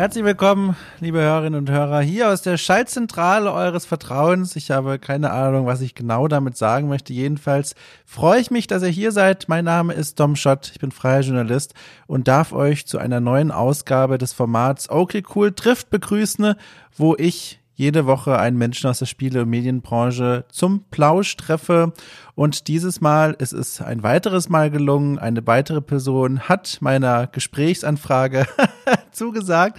Herzlich willkommen, liebe Hörerinnen und Hörer, hier aus der Schaltzentrale eures Vertrauens. Ich habe keine Ahnung, was ich genau damit sagen möchte. Jedenfalls freue ich mich, dass ihr hier seid. Mein Name ist Dom Schott, ich bin freier Journalist und darf euch zu einer neuen Ausgabe des Formats Okay Cool trifft begrüßen, wo ich jede Woche einen Menschen aus der Spiele- und Medienbranche zum Plausch treffe. Und dieses Mal ist es ein weiteres Mal gelungen. Eine weitere Person hat meiner Gesprächsanfrage zugesagt.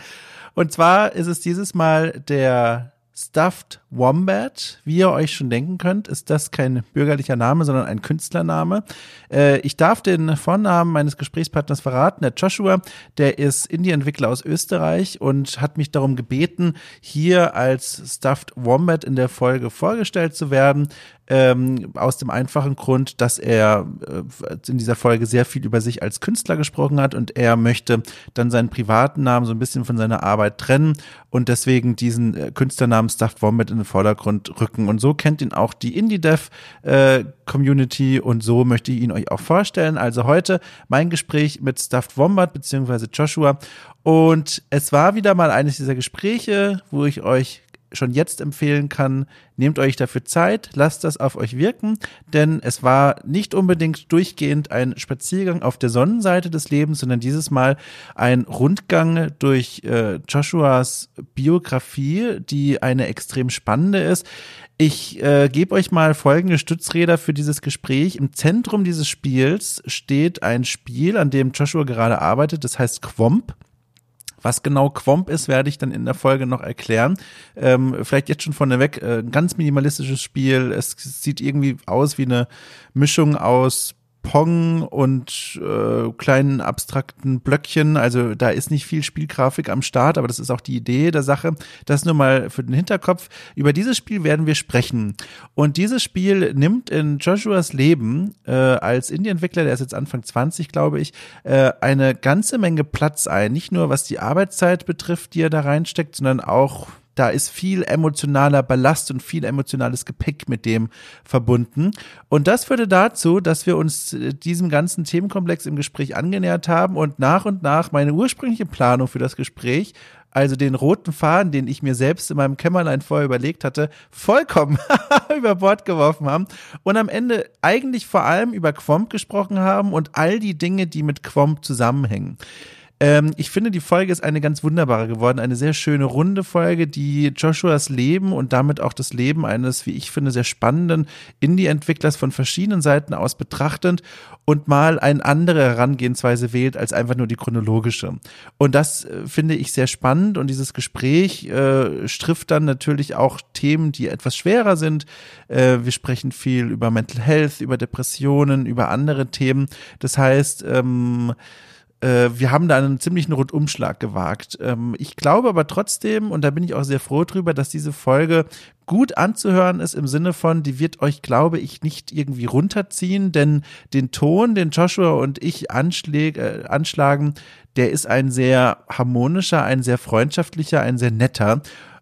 Und zwar ist es dieses Mal der Stuffed Wombat. Wie ihr euch schon denken könnt, ist das kein bürgerlicher Name, sondern ein Künstlername. Äh, ich darf den Vornamen meines Gesprächspartners verraten, der Joshua. Der ist Indie-Entwickler aus Österreich und hat mich darum gebeten, hier als Stuffed Wombat in der Folge vorgestellt zu werden. Ähm, aus dem einfachen Grund, dass er äh, in dieser Folge sehr viel über sich als Künstler gesprochen hat und er möchte dann seinen privaten Namen so ein bisschen von seiner Arbeit trennen und deswegen diesen äh, Künstlernamen Stuffed Wombat in den Vordergrund rücken. Und so kennt ihn auch die Indie-Dev-Community äh, und so möchte ich ihn euch auch vorstellen. Also heute mein Gespräch mit Stuffed Wombat beziehungsweise Joshua. Und es war wieder mal eines dieser Gespräche, wo ich euch schon jetzt empfehlen kann, nehmt euch dafür Zeit, lasst das auf euch wirken, denn es war nicht unbedingt durchgehend ein Spaziergang auf der Sonnenseite des Lebens, sondern dieses Mal ein Rundgang durch äh, Joshuas Biografie, die eine extrem spannende ist. Ich äh, gebe euch mal folgende Stützräder für dieses Gespräch. Im Zentrum dieses Spiels steht ein Spiel, an dem Joshua gerade arbeitet, das heißt Quomp. Was genau Quomp ist, werde ich dann in der Folge noch erklären. Ähm, vielleicht jetzt schon vorneweg, äh, ein ganz minimalistisches Spiel. Es sieht irgendwie aus wie eine Mischung aus Pong und äh, kleinen abstrakten Blöckchen. Also da ist nicht viel Spielgrafik am Start, aber das ist auch die Idee der Sache. Das nur mal für den Hinterkopf. Über dieses Spiel werden wir sprechen. Und dieses Spiel nimmt in Joshuas Leben äh, als Indie-Entwickler, der ist jetzt Anfang 20, glaube ich, äh, eine ganze Menge Platz ein. Nicht nur was die Arbeitszeit betrifft, die er da reinsteckt, sondern auch da ist viel emotionaler Ballast und viel emotionales Gepäck mit dem verbunden. Und das führte dazu, dass wir uns äh, diesem ganzen Themenkomplex im Gespräch angenähert haben und nach und nach meine ursprüngliche Planung für das Gespräch also den roten Faden, den ich mir selbst in meinem Kämmerlein vorher überlegt hatte, vollkommen über Bord geworfen haben und am Ende eigentlich vor allem über Quomp gesprochen haben und all die Dinge, die mit Quomp zusammenhängen. Ähm, ich finde, die Folge ist eine ganz wunderbare geworden, eine sehr schöne runde Folge, die Joshuas Leben und damit auch das Leben eines, wie ich finde, sehr spannenden Indie-Entwicklers von verschiedenen Seiten aus betrachtend und mal eine andere Herangehensweise wählt als einfach nur die chronologische. Und das äh, finde ich sehr spannend und dieses Gespräch äh, strifft dann natürlich auch Themen, die etwas schwerer sind. Äh, wir sprechen viel über Mental Health, über Depressionen, über andere Themen. Das heißt, ähm, äh, wir haben da einen ziemlichen Rundumschlag gewagt. Ähm, ich glaube aber trotzdem, und da bin ich auch sehr froh drüber, dass diese Folge gut anzuhören ist im Sinne von, die wird euch, glaube ich, nicht irgendwie runterziehen, denn den Ton, den Joshua und ich anschläg, äh, anschlagen, der ist ein sehr harmonischer, ein sehr freundschaftlicher, ein sehr netter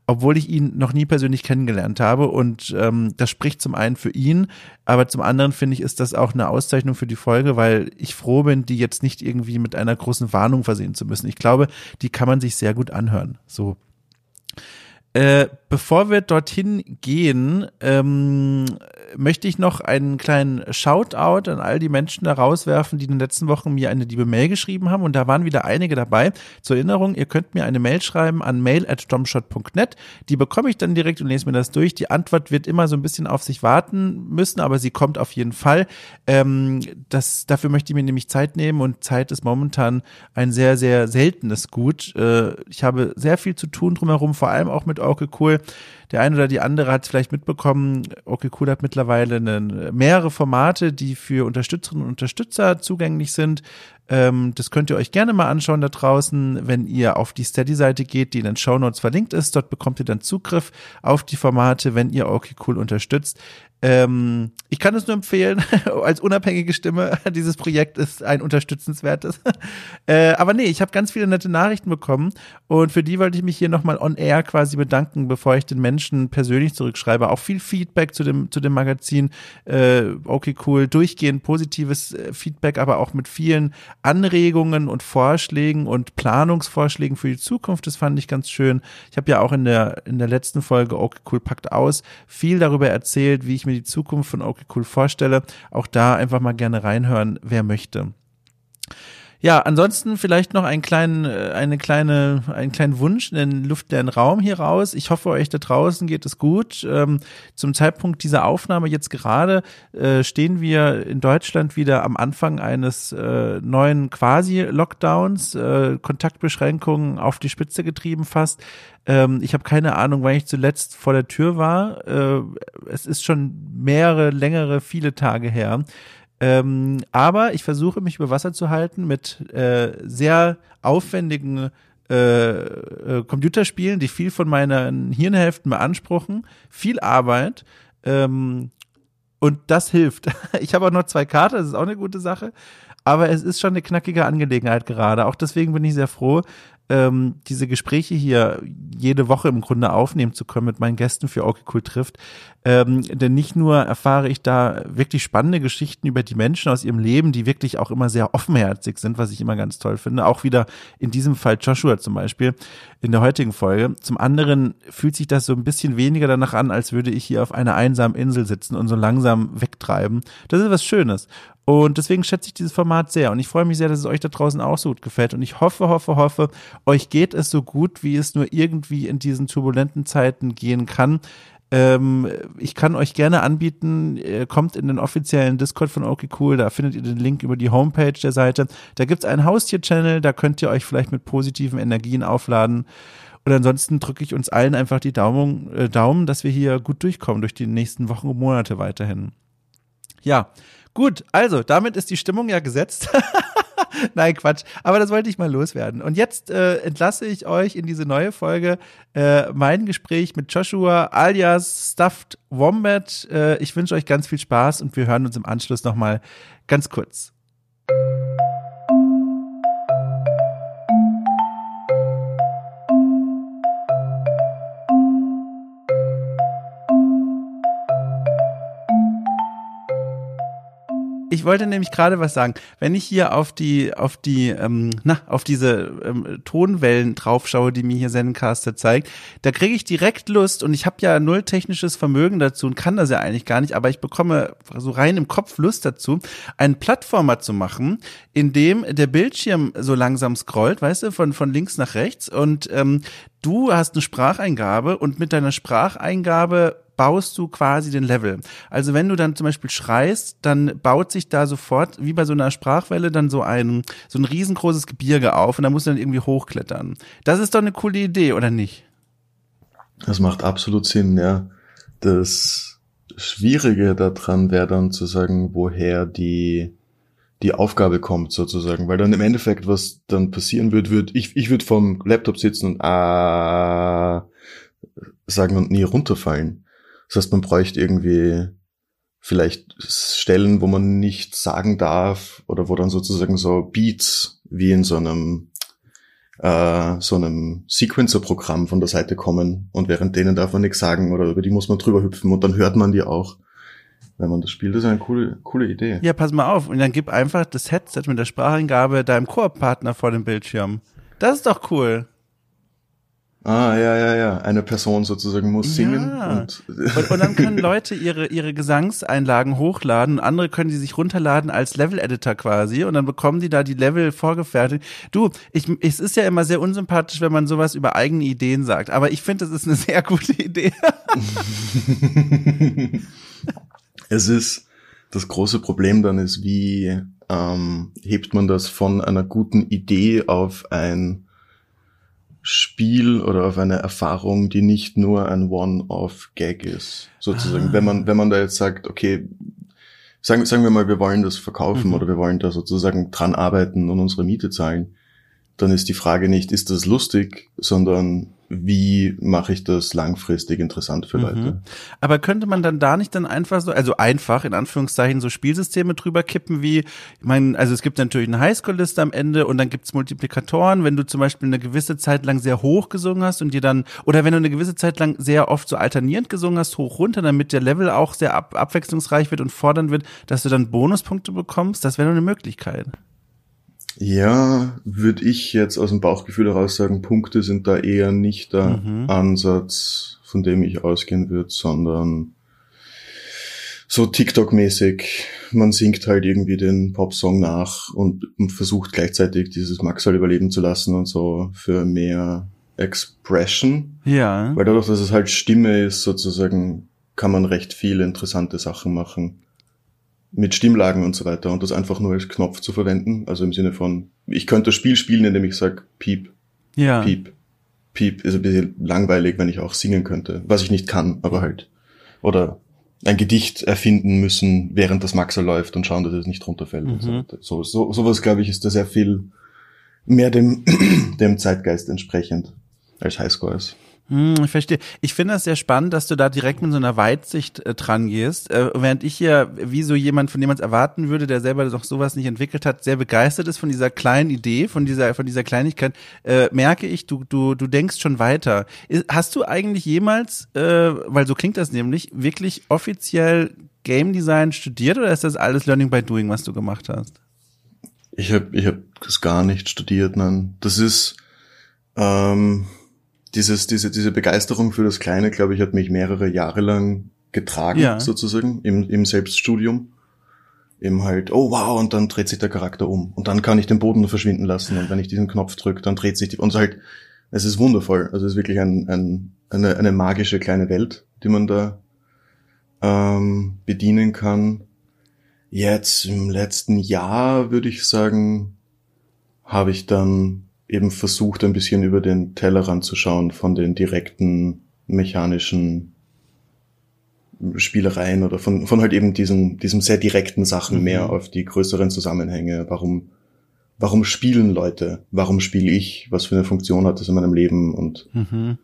obwohl ich ihn noch nie persönlich kennengelernt habe. Und ähm, das spricht zum einen für ihn, aber zum anderen finde ich, ist das auch eine Auszeichnung für die Folge, weil ich froh bin, die jetzt nicht irgendwie mit einer großen Warnung versehen zu müssen. Ich glaube, die kann man sich sehr gut anhören. So. Äh, bevor wir dorthin gehen, ähm, möchte ich noch einen kleinen Shoutout an all die Menschen da rauswerfen, die in den letzten Wochen mir eine liebe Mail geschrieben haben. Und da waren wieder einige dabei. Zur Erinnerung, ihr könnt mir eine Mail schreiben an mail.domshot.net. Die bekomme ich dann direkt und lese mir das durch. Die Antwort wird immer so ein bisschen auf sich warten müssen, aber sie kommt auf jeden Fall. Ähm, das, dafür möchte ich mir nämlich Zeit nehmen und Zeit ist momentan ein sehr, sehr seltenes Gut. Äh, ich habe sehr viel zu tun drumherum, vor allem auch mit Okay Cool. Der eine oder die andere hat vielleicht mitbekommen, Okay Cool hat mittlerweile eine, mehrere Formate, die für Unterstützerinnen und Unterstützer zugänglich sind. Ähm, das könnt ihr euch gerne mal anschauen da draußen, wenn ihr auf die Steady-Seite geht, die in den Show Notes verlinkt ist. Dort bekommt ihr dann Zugriff auf die Formate, wenn ihr Okay Cool unterstützt. Ähm, ich kann es nur empfehlen, als unabhängige Stimme, dieses Projekt ist ein unterstützenswertes. äh, aber nee, ich habe ganz viele nette Nachrichten bekommen und für die wollte ich mich hier nochmal on air quasi bedanken, bevor ich den Menschen persönlich zurückschreibe. Auch viel Feedback zu dem, zu dem Magazin. Äh, okay, cool. Durchgehend positives äh, Feedback, aber auch mit vielen Anregungen und Vorschlägen und Planungsvorschlägen für die Zukunft. Das fand ich ganz schön. Ich habe ja auch in der, in der letzten Folge Okay Cool packt aus viel darüber erzählt, wie ich mir die Zukunft von Okay Cool vorstelle. Auch da einfach mal gerne reinhören, wer möchte. Ja, ansonsten vielleicht noch einen kleinen, äh, eine kleine, einen kleinen Wunsch in den luftleeren Raum hier raus. Ich hoffe, euch da draußen geht es gut. Ähm, zum Zeitpunkt dieser Aufnahme jetzt gerade äh, stehen wir in Deutschland wieder am Anfang eines äh, neuen Quasi-Lockdowns, Kontaktbeschränkungen auf die Spitze getrieben fast. Ähm, ich habe keine Ahnung, wann ich zuletzt vor der Tür war. Es ist schon mehrere, längere, viele Tage her. Ähm, aber ich versuche mich über Wasser zu halten mit äh, sehr aufwendigen äh, äh, Computerspielen, die viel von meinen Hirnhälften beanspruchen, viel Arbeit. Ähm, und das hilft. Ich habe auch noch zwei Karten, das ist auch eine gute Sache. Aber es ist schon eine knackige Angelegenheit gerade. Auch deswegen bin ich sehr froh, ähm, diese Gespräche hier jede Woche im Grunde aufnehmen zu können mit meinen Gästen für Okay Cool trifft. Ähm, denn nicht nur erfahre ich da wirklich spannende Geschichten über die Menschen aus ihrem Leben, die wirklich auch immer sehr offenherzig sind, was ich immer ganz toll finde. Auch wieder in diesem Fall Joshua zum Beispiel in der heutigen Folge. Zum anderen fühlt sich das so ein bisschen weniger danach an, als würde ich hier auf einer einsamen Insel sitzen und so langsam wegtreiben. Das ist was Schönes. Und deswegen schätze ich dieses Format sehr. Und ich freue mich sehr, dass es euch da draußen auch so gut gefällt. Und ich hoffe, hoffe, hoffe, euch geht es so gut, wie es nur irgendwie in diesen turbulenten Zeiten gehen kann. Ähm, ich kann euch gerne anbieten, kommt in den offiziellen Discord von OK Cool, da findet ihr den Link über die Homepage der Seite. Da gibt's einen Haustier-Channel, da könnt ihr euch vielleicht mit positiven Energien aufladen. Und ansonsten drücke ich uns allen einfach die Daumen, äh, Daumen, dass wir hier gut durchkommen durch die nächsten Wochen und Monate weiterhin. Ja, Gut, also damit ist die Stimmung ja gesetzt. Nein, Quatsch. Aber das wollte ich mal loswerden. Und jetzt äh, entlasse ich euch in diese neue Folge äh, mein Gespräch mit Joshua alias Stuffed Wombat. Äh, ich wünsche euch ganz viel Spaß und wir hören uns im Anschluss nochmal ganz kurz. Ich wollte nämlich gerade was sagen. Wenn ich hier auf die, auf die, ähm, na, auf diese ähm, Tonwellen draufschaue, die mir hier Zencaster zeigt, da kriege ich direkt Lust und ich habe ja null technisches Vermögen dazu und kann das ja eigentlich gar nicht, aber ich bekomme so rein im Kopf Lust dazu, einen Plattformer zu machen, in dem der Bildschirm so langsam scrollt, weißt du, von, von links nach rechts und ähm, du hast eine Spracheingabe und mit deiner Spracheingabe baust du quasi den Level. Also wenn du dann zum Beispiel schreist, dann baut sich da sofort, wie bei so einer Sprachwelle, dann so ein, so ein riesengroßes Gebirge auf und da musst du dann irgendwie hochklettern. Das ist doch eine coole Idee, oder nicht? Das macht absolut Sinn, ja. Das Schwierige daran wäre dann zu sagen, woher die, die Aufgabe kommt sozusagen, weil dann im Endeffekt, was dann passieren wird, wird, ich, ich würde vom Laptop sitzen und ah sagen und nie runterfallen. Das heißt, man bräuchte irgendwie vielleicht Stellen, wo man nicht sagen darf oder wo dann sozusagen so Beats wie in so einem äh, so einem Sequencer-Programm von der Seite kommen und während denen darf man nichts sagen oder über die muss man drüber hüpfen und dann hört man die auch, wenn man das spielt. Das ist eine coole, coole Idee. Ja, pass mal auf und dann gib einfach das Headset mit der Spracheingabe deinem Koop-Partner vor dem Bildschirm. Das ist doch cool. Ah, ja, ja, ja. Eine Person sozusagen muss singen. Ja. Und, und, und, dann können Leute ihre, ihre Gesangseinlagen hochladen. Andere können die sich runterladen als Level-Editor quasi. Und dann bekommen die da die Level vorgefertigt. Du, ich, es ist ja immer sehr unsympathisch, wenn man sowas über eigene Ideen sagt. Aber ich finde, das ist eine sehr gute Idee. es ist, das große Problem dann ist, wie ähm, hebt man das von einer guten Idee auf ein Spiel oder auf eine Erfahrung, die nicht nur ein One-off-Gag ist, sozusagen. Ah. Wenn man, wenn man da jetzt sagt, okay, sagen, sagen wir mal, wir wollen das verkaufen mhm. oder wir wollen da sozusagen dran arbeiten und unsere Miete zahlen, dann ist die Frage nicht, ist das lustig, sondern wie mache ich das langfristig interessant für Leute. Mhm. Aber könnte man dann da nicht dann einfach so, also einfach in Anführungszeichen so Spielsysteme drüber kippen wie, ich meine, also es gibt natürlich eine Highschool-Liste am Ende und dann gibt's Multiplikatoren, wenn du zum Beispiel eine gewisse Zeit lang sehr hoch gesungen hast und dir dann, oder wenn du eine gewisse Zeit lang sehr oft so alternierend gesungen hast, hoch runter, damit der Level auch sehr ab, abwechslungsreich wird und fordern wird, dass du dann Bonuspunkte bekommst, das wäre nur eine Möglichkeit. Ja, würde ich jetzt aus dem Bauchgefühl heraus sagen, Punkte sind da eher nicht der mhm. Ansatz, von dem ich ausgehen würde, sondern so TikTok-mäßig. Man singt halt irgendwie den Popsong nach und versucht gleichzeitig dieses Maxwell überleben zu lassen und so für mehr Expression. Ja. Weil dadurch, dass es halt Stimme ist, sozusagen, kann man recht viele interessante Sachen machen. Mit Stimmlagen und so weiter und das einfach nur als Knopf zu verwenden. Also im Sinne von, ich könnte das Spiel spielen, indem ich sage, Piep, ja. Piep, Piep. Ist ein bisschen langweilig, wenn ich auch singen könnte. Was ich nicht kann, aber halt. Oder ein Gedicht erfinden müssen, während das Maxer läuft und schauen, dass es nicht runterfällt. Mhm. Und so, so, so, sowas, glaube ich, ist da sehr viel mehr dem, dem Zeitgeist entsprechend als Highscores. Hm, ich verstehe. Ich finde das sehr spannend, dass du da direkt mit so einer Weitsicht äh, dran gehst, äh, während ich hier, wie so jemand, von dem man es erwarten würde, der selber doch sowas nicht entwickelt hat, sehr begeistert ist von dieser kleinen Idee, von dieser, von dieser Kleinigkeit, äh, merke ich, du, du, du denkst schon weiter. Hast du eigentlich jemals, äh, weil so klingt das nämlich, wirklich offiziell Game Design studiert oder ist das alles Learning by Doing, was du gemacht hast? Ich habe ich hab das gar nicht studiert, nein. Das ist ähm, dieses, diese, diese Begeisterung für das Kleine, glaube ich, hat mich mehrere Jahre lang getragen, ja. sozusagen, im, im Selbststudium. Eben halt, oh wow, und dann dreht sich der Charakter um. Und dann kann ich den Boden verschwinden lassen. Und wenn ich diesen Knopf drücke, dann dreht sich die, und halt, es ist wundervoll. Also es ist wirklich ein, ein, eine, eine magische kleine Welt, die man da ähm, bedienen kann. Jetzt im letzten Jahr würde ich sagen, habe ich dann eben versucht, ein bisschen über den Tellerrand zu schauen von den direkten mechanischen Spielereien oder von, von halt eben diesen, diesem sehr direkten Sachen mhm. mehr auf die größeren Zusammenhänge. Warum, warum spielen Leute? Warum spiele ich? Was für eine Funktion hat das in meinem Leben? Und mhm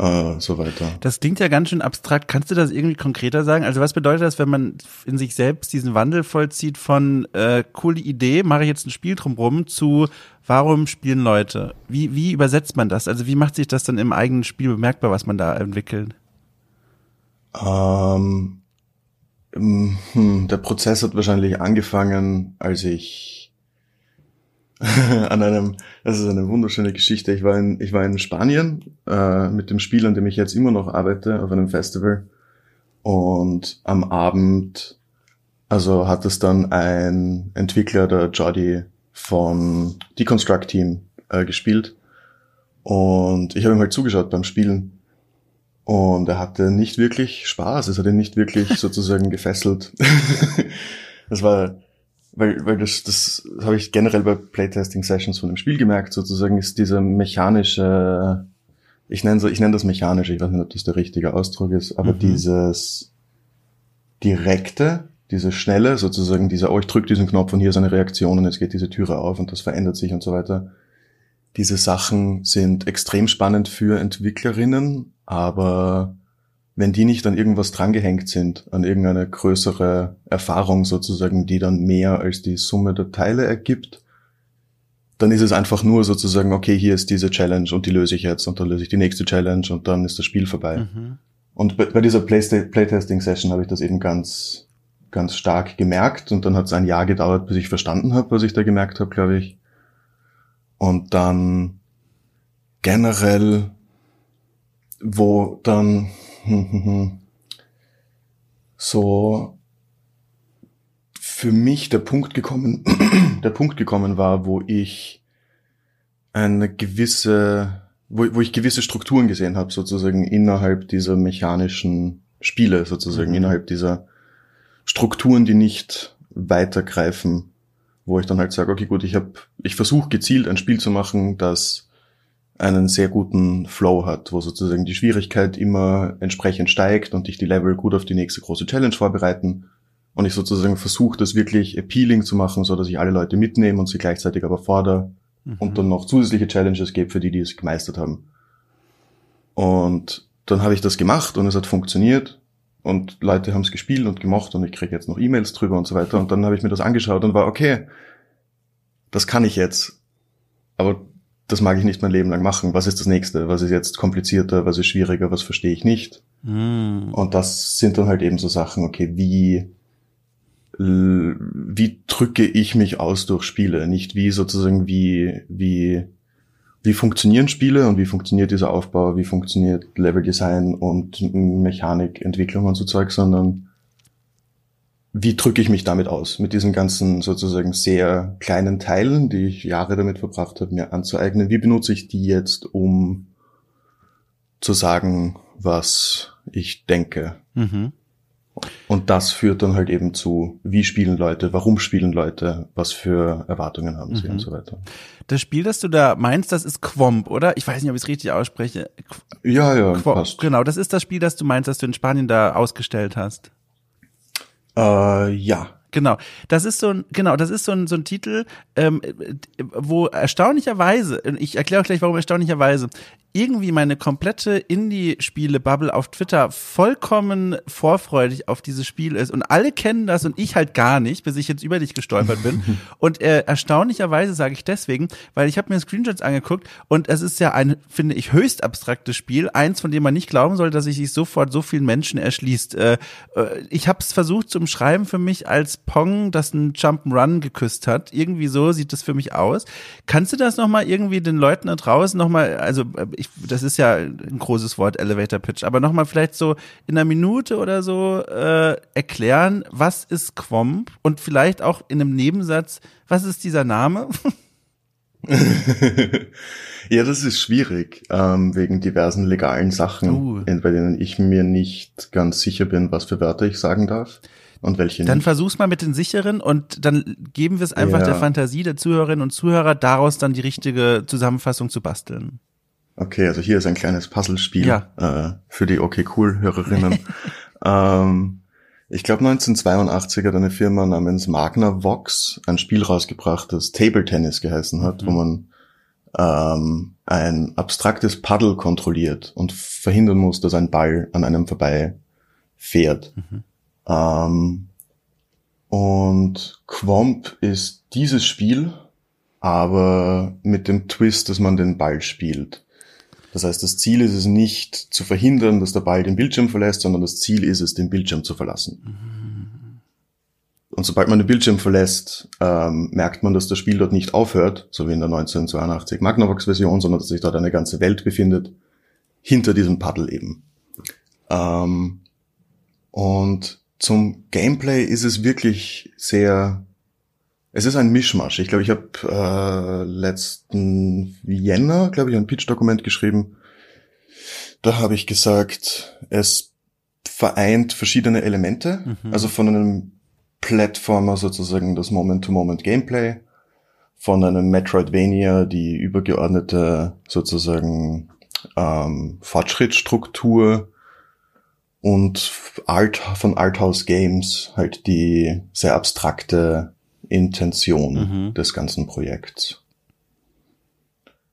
äh, so weiter. Das klingt ja ganz schön abstrakt. Kannst du das irgendwie konkreter sagen? Also was bedeutet das, wenn man in sich selbst diesen Wandel vollzieht von äh, coole Idee, mache ich jetzt ein Spiel drumrum zu warum spielen Leute? Wie, wie übersetzt man das? Also wie macht sich das dann im eigenen Spiel bemerkbar, was man da entwickelt? Ähm, hm, der Prozess hat wahrscheinlich angefangen, als ich an einem, das ist eine wunderschöne Geschichte. Ich war in, ich war in Spanien äh, mit dem Spiel, an dem ich jetzt immer noch arbeite, auf einem Festival. Und am Abend, also hat es dann ein Entwickler, der Jordi von Deconstruct Team, äh, gespielt. Und ich habe ihm halt zugeschaut beim Spielen. Und er hatte nicht wirklich Spaß. Es hat ihn nicht wirklich sozusagen gefesselt. das war weil, weil das, das habe ich generell bei Playtesting-Sessions von dem Spiel gemerkt, sozusagen ist dieser mechanische, ich nenne, ich nenne das mechanische, ich weiß nicht, ob das der richtige Ausdruck ist, aber mhm. dieses direkte, diese schnelle, sozusagen dieser, oh, ich drücke diesen Knopf und hier ist eine Reaktion und jetzt geht diese Türe auf und das verändert sich und so weiter. Diese Sachen sind extrem spannend für Entwicklerinnen, aber wenn die nicht an irgendwas drangehängt sind, an irgendeine größere Erfahrung sozusagen, die dann mehr als die Summe der Teile ergibt, dann ist es einfach nur sozusagen, okay, hier ist diese Challenge und die löse ich jetzt und dann löse ich die nächste Challenge und dann ist das Spiel vorbei. Mhm. Und bei, bei dieser Playtesting-Session habe ich das eben ganz, ganz stark gemerkt und dann hat es ein Jahr gedauert, bis ich verstanden habe, was ich da gemerkt habe, glaube ich. Und dann generell, wo dann so für mich der Punkt gekommen, der Punkt gekommen war, wo ich eine gewisse, wo, wo ich gewisse Strukturen gesehen habe, sozusagen innerhalb dieser mechanischen Spiele, sozusagen mhm. innerhalb dieser Strukturen, die nicht weitergreifen, wo ich dann halt sage, okay, gut, ich habe, ich versuche gezielt ein Spiel zu machen, das einen sehr guten Flow hat, wo sozusagen die Schwierigkeit immer entsprechend steigt und dich die Level gut auf die nächste große Challenge vorbereiten. Und ich sozusagen versuche, das wirklich appealing zu machen, so dass ich alle Leute mitnehme und sie gleichzeitig aber fordere mhm. und dann noch zusätzliche Challenges gebe für die, die es gemeistert haben. Und dann habe ich das gemacht und es hat funktioniert und Leute haben es gespielt und gemocht und ich kriege jetzt noch E-Mails drüber und so weiter. Und dann habe ich mir das angeschaut und war, okay, das kann ich jetzt. Aber das mag ich nicht mein Leben lang machen. Was ist das nächste? Was ist jetzt komplizierter? Was ist schwieriger? Was verstehe ich nicht? Mm. Und das sind dann halt eben so Sachen, okay, wie, wie drücke ich mich aus durch Spiele, nicht wie sozusagen wie, wie, wie funktionieren Spiele und wie funktioniert dieser Aufbau, wie funktioniert Leveldesign und Mechanikentwicklung und so Zeug, sondern wie drücke ich mich damit aus? Mit diesen ganzen sozusagen sehr kleinen Teilen, die ich Jahre damit verbracht habe, mir anzueignen. Wie benutze ich die jetzt, um zu sagen, was ich denke? Mhm. Und das führt dann halt eben zu, wie spielen Leute, warum spielen Leute, was für Erwartungen haben sie mhm. und so weiter. Das Spiel, das du da meinst, das ist Quomp, oder? Ich weiß nicht, ob ich es richtig ausspreche. Qu ja, ja, Quomp, passt. Genau, das ist das Spiel, das du meinst, das du in Spanien da ausgestellt hast. Äh, ja, Genau, das ist so ein genau, das ist so ein so ein Titel, ähm, wo erstaunlicherweise, ich erkläre auch gleich, warum erstaunlicherweise irgendwie meine komplette Indie-Spiele-Bubble auf Twitter vollkommen vorfreudig auf dieses Spiel ist. Und alle kennen das und ich halt gar nicht, bis ich jetzt über dich gestolpert bin. und äh, erstaunlicherweise sage ich deswegen, weil ich habe mir Screenshots angeguckt und es ist ja ein, finde ich, höchst abstraktes Spiel. Eins, von dem man nicht glauben soll, dass sich sich sofort so vielen Menschen erschließt. Äh, äh, ich habe es versucht zu umschreiben für mich als Pong, das ein Jump'n'Run geküsst hat. Irgendwie so sieht das für mich aus. Kannst du das nochmal irgendwie den Leuten da draußen nochmal, also äh, ich, das ist ja ein großes Wort, Elevator Pitch, aber nochmal vielleicht so in einer Minute oder so äh, erklären, was ist Quomp und vielleicht auch in einem Nebensatz, was ist dieser Name? ja, das ist schwierig, ähm, wegen diversen legalen Sachen, uh. bei denen ich mir nicht ganz sicher bin, was für Wörter ich sagen darf und welche Dann nicht. versuch's mal mit den sicheren und dann geben wir es einfach ja. der Fantasie der Zuhörerinnen und Zuhörer, daraus dann die richtige Zusammenfassung zu basteln. Okay, also hier ist ein kleines Puzzlespiel ja. äh, für die Okay Cool Hörerinnen. ähm, ich glaube 1982 hat eine Firma namens Magna Vox ein Spiel rausgebracht, das Table Tennis geheißen hat, mhm. wo man ähm, ein abstraktes Paddle kontrolliert und verhindern muss, dass ein Ball an einem vorbei fährt. Mhm. Ähm, und Quomp ist dieses Spiel, aber mit dem Twist, dass man den Ball spielt. Das heißt, das Ziel ist es nicht zu verhindern, dass der Ball den Bildschirm verlässt, sondern das Ziel ist es, den Bildschirm zu verlassen. Mhm. Und sobald man den Bildschirm verlässt, ähm, merkt man, dass das Spiel dort nicht aufhört, so wie in der 1982 Magnavox-Version, sondern dass sich dort eine ganze Welt befindet, hinter diesem Paddle eben. Ähm, und zum Gameplay ist es wirklich sehr es ist ein Mischmasch. Ich glaube, ich habe äh, letzten Jänner, glaube ich, ein Pitch-Dokument geschrieben. Da habe ich gesagt, es vereint verschiedene Elemente, mhm. also von einem Plattformer sozusagen das Moment-to-Moment-Gameplay, von einem Metroidvania die übergeordnete sozusagen ähm, Fortschrittsstruktur und Art, von Arthouse Games halt die sehr abstrakte Intention mhm. des ganzen Projekts.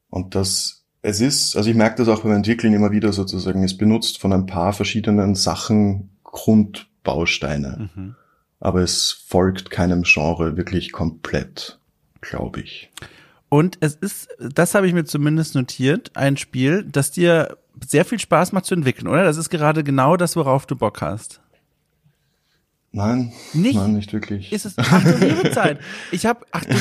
Und das, es ist, also ich merke das auch beim Entwickeln immer wieder sozusagen, es benutzt von ein paar verschiedenen Sachen Grundbausteine. Mhm. Aber es folgt keinem Genre wirklich komplett, glaube ich. Und es ist, das habe ich mir zumindest notiert, ein Spiel, das dir sehr viel Spaß macht zu entwickeln, oder? Das ist gerade genau das, worauf du Bock hast. Nein, nicht? nein, nicht wirklich. Ist es, ach du liebe Zeit. Ich habe, ach du.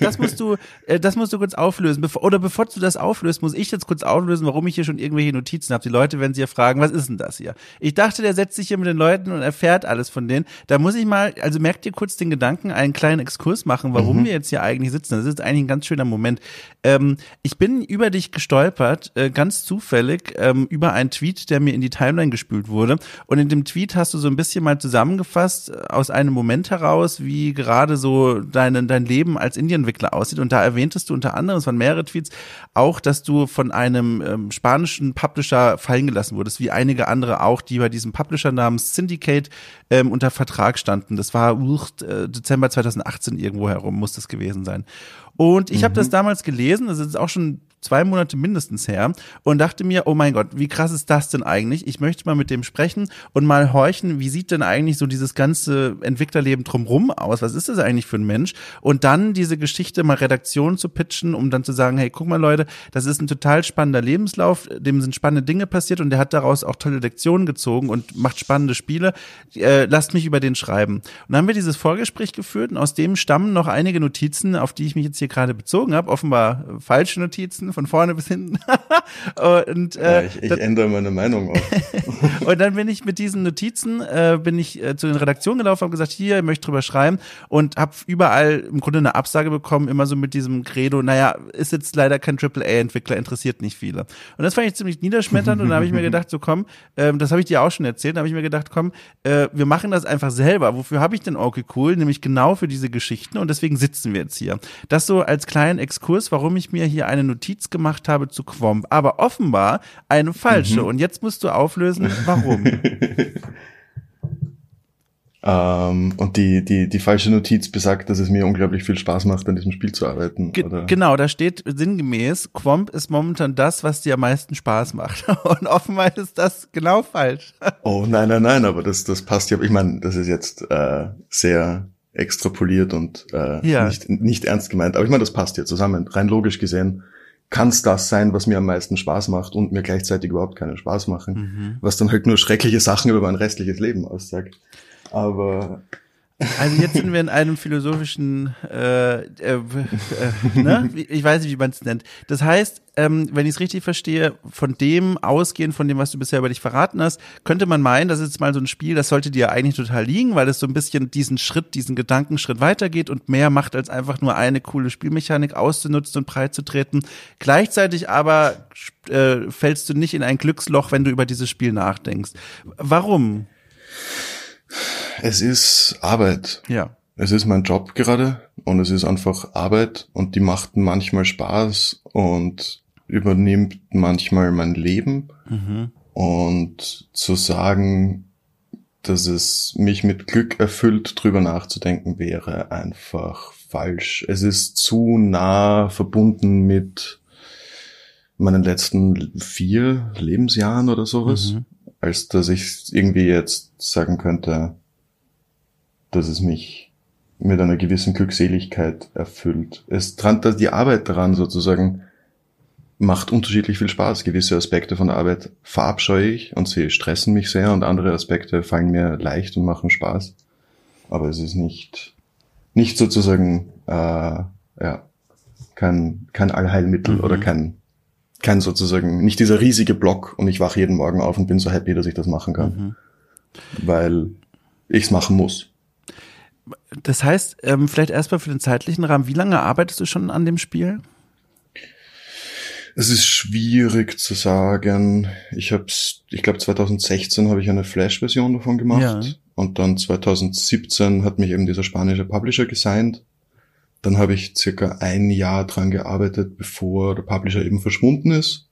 Das musst du, äh, das musst du kurz auflösen. Bevor, oder bevor du das auflöst, muss ich jetzt kurz auflösen, warum ich hier schon irgendwelche Notizen habe. Die Leute werden sich ja fragen, was ist denn das hier? Ich dachte, der setzt sich hier mit den Leuten und erfährt alles von denen. Da muss ich mal, also merkt ihr kurz den Gedanken, einen kleinen Exkurs machen, warum mhm. wir jetzt hier eigentlich sitzen. Das ist eigentlich ein ganz schöner Moment. Ähm, ich bin über dich gestolpert, äh, ganz zufällig, ähm, über einen Tweet, der mir in die Timeline gespült wurde. Und in dem Tweet hast du so ein bisschen mal zusammengefasst, zusammengefasst äh, aus einem Moment heraus, wie gerade so dein, dein Leben als Indienentwickler aussieht. Und da erwähntest du unter anderem, es waren mehrere Tweets, auch, dass du von einem ähm, spanischen Publisher fallen gelassen wurdest, wie einige andere auch, die bei diesem Publisher namens Syndicate ähm, unter Vertrag standen. Das war uh, Dezember 2018 irgendwo herum, muss das gewesen sein. Und ich mhm. habe das damals gelesen, das ist auch schon zwei Monate mindestens her und dachte mir, oh mein Gott, wie krass ist das denn eigentlich? Ich möchte mal mit dem sprechen und mal horchen, wie sieht denn eigentlich so dieses ganze Entwicklerleben drumrum aus? Was ist das eigentlich für ein Mensch? Und dann diese Geschichte mal Redaktion zu pitchen, um dann zu sagen, hey, guck mal Leute, das ist ein total spannender Lebenslauf, dem sind spannende Dinge passiert und der hat daraus auch tolle Lektionen gezogen und macht spannende Spiele. Äh, lasst mich über den schreiben. Und dann haben wir dieses Vorgespräch geführt und aus dem stammen noch einige Notizen, auf die ich mich jetzt hier gerade bezogen habe. Offenbar falsche Notizen von vorne bis hinten. und, äh, ja, ich, ich ändere meine Meinung auch. und dann bin ich mit diesen Notizen, äh, bin ich äh, zu den Redaktionen gelaufen, habe gesagt, hier, ich möchte drüber schreiben und habe überall im Grunde eine Absage bekommen, immer so mit diesem Credo, naja, ist jetzt leider kein AAA-Entwickler, interessiert nicht viele. Und das fand ich ziemlich niederschmetternd und da habe ich mir gedacht, so komm, äh, das habe ich dir auch schon erzählt, da habe ich mir gedacht, komm, äh, wir machen das einfach selber. Wofür habe ich denn okay cool? Nämlich genau für diese Geschichten und deswegen sitzen wir jetzt hier. Das so als kleinen Exkurs, warum ich mir hier eine Notiz gemacht habe zu Quomp, aber offenbar eine falsche. Mhm. Und jetzt musst du auflösen, warum. Ähm, und die, die, die falsche Notiz besagt, dass es mir unglaublich viel Spaß macht, an diesem Spiel zu arbeiten. Ge oder? Genau, da steht sinngemäß, Quomp ist momentan das, was dir am meisten Spaß macht. Und offenbar ist das genau falsch. Oh nein, nein, nein, aber das, das passt ja. Ich meine, das ist jetzt äh, sehr extrapoliert und äh, ja. nicht, nicht ernst gemeint. Aber ich meine, das passt ja zusammen. Rein logisch gesehen kann es das sein, was mir am meisten Spaß macht und mir gleichzeitig überhaupt keinen Spaß machen. Mhm. Was dann halt nur schreckliche Sachen über mein restliches Leben aussagt. Aber also jetzt sind wir in einem philosophischen, äh, äh, äh, ne? ich weiß nicht, wie man es nennt. Das heißt, ähm, wenn ich es richtig verstehe, von dem ausgehend, von dem, was du bisher über dich verraten hast, könnte man meinen, das ist jetzt mal so ein Spiel, das sollte dir eigentlich total liegen, weil es so ein bisschen diesen Schritt, diesen Gedankenschritt weitergeht und mehr macht, als einfach nur eine coole Spielmechanik auszunutzen und breit zu treten. Gleichzeitig aber äh, fällst du nicht in ein Glücksloch, wenn du über dieses Spiel nachdenkst. Warum? Es ist Arbeit. Ja. Es ist mein Job gerade und es ist einfach Arbeit und die macht manchmal Spaß und übernimmt manchmal mein Leben. Mhm. Und zu sagen, dass es mich mit Glück erfüllt, drüber nachzudenken, wäre einfach falsch. Es ist zu nah verbunden mit meinen letzten vier Lebensjahren oder sowas, mhm. Als dass ich irgendwie jetzt sagen könnte, dass es mich mit einer gewissen Glückseligkeit erfüllt. Es dran, dass die Arbeit daran sozusagen macht unterschiedlich viel Spaß. Gewisse Aspekte von der Arbeit verabscheue ich und sie stressen mich sehr und andere Aspekte fallen mir leicht und machen Spaß. Aber es ist nicht, nicht sozusagen, äh, ja, kein, kein Allheilmittel mhm. oder kein, kein sozusagen, nicht dieser riesige Block und ich wache jeden Morgen auf und bin so happy, dass ich das machen kann. Mhm. Weil ich es machen muss. Das heißt, ähm, vielleicht erstmal für den zeitlichen Rahmen, wie lange arbeitest du schon an dem Spiel? Es ist schwierig zu sagen. Ich hab's, ich glaube 2016 habe ich eine Flash-Version davon gemacht ja. und dann 2017 hat mich eben dieser spanische Publisher gesigned. Dann habe ich circa ein Jahr dran gearbeitet, bevor der Publisher eben verschwunden ist.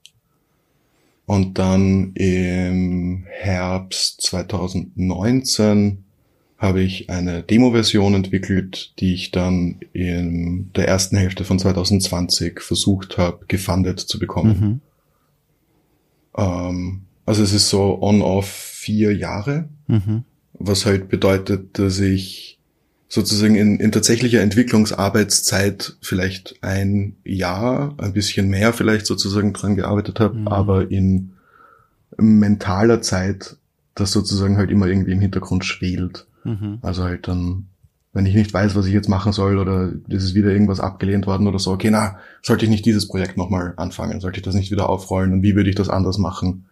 Und dann im Herbst 2019 habe ich eine Demo-Version entwickelt, die ich dann in der ersten Hälfte von 2020 versucht habe, gefundet zu bekommen. Mhm. Ähm, also es ist so on-off vier Jahre, mhm. was halt bedeutet, dass ich sozusagen in, in tatsächlicher Entwicklungsarbeitszeit vielleicht ein Jahr, ein bisschen mehr vielleicht sozusagen dran gearbeitet habe, mhm. aber in mentaler Zeit das sozusagen halt immer irgendwie im Hintergrund schwelt. Mhm. Also halt dann, wenn ich nicht weiß, was ich jetzt machen soll oder ist es wieder irgendwas abgelehnt worden oder so, okay, na, sollte ich nicht dieses Projekt nochmal anfangen? Sollte ich das nicht wieder aufrollen? Und wie würde ich das anders machen?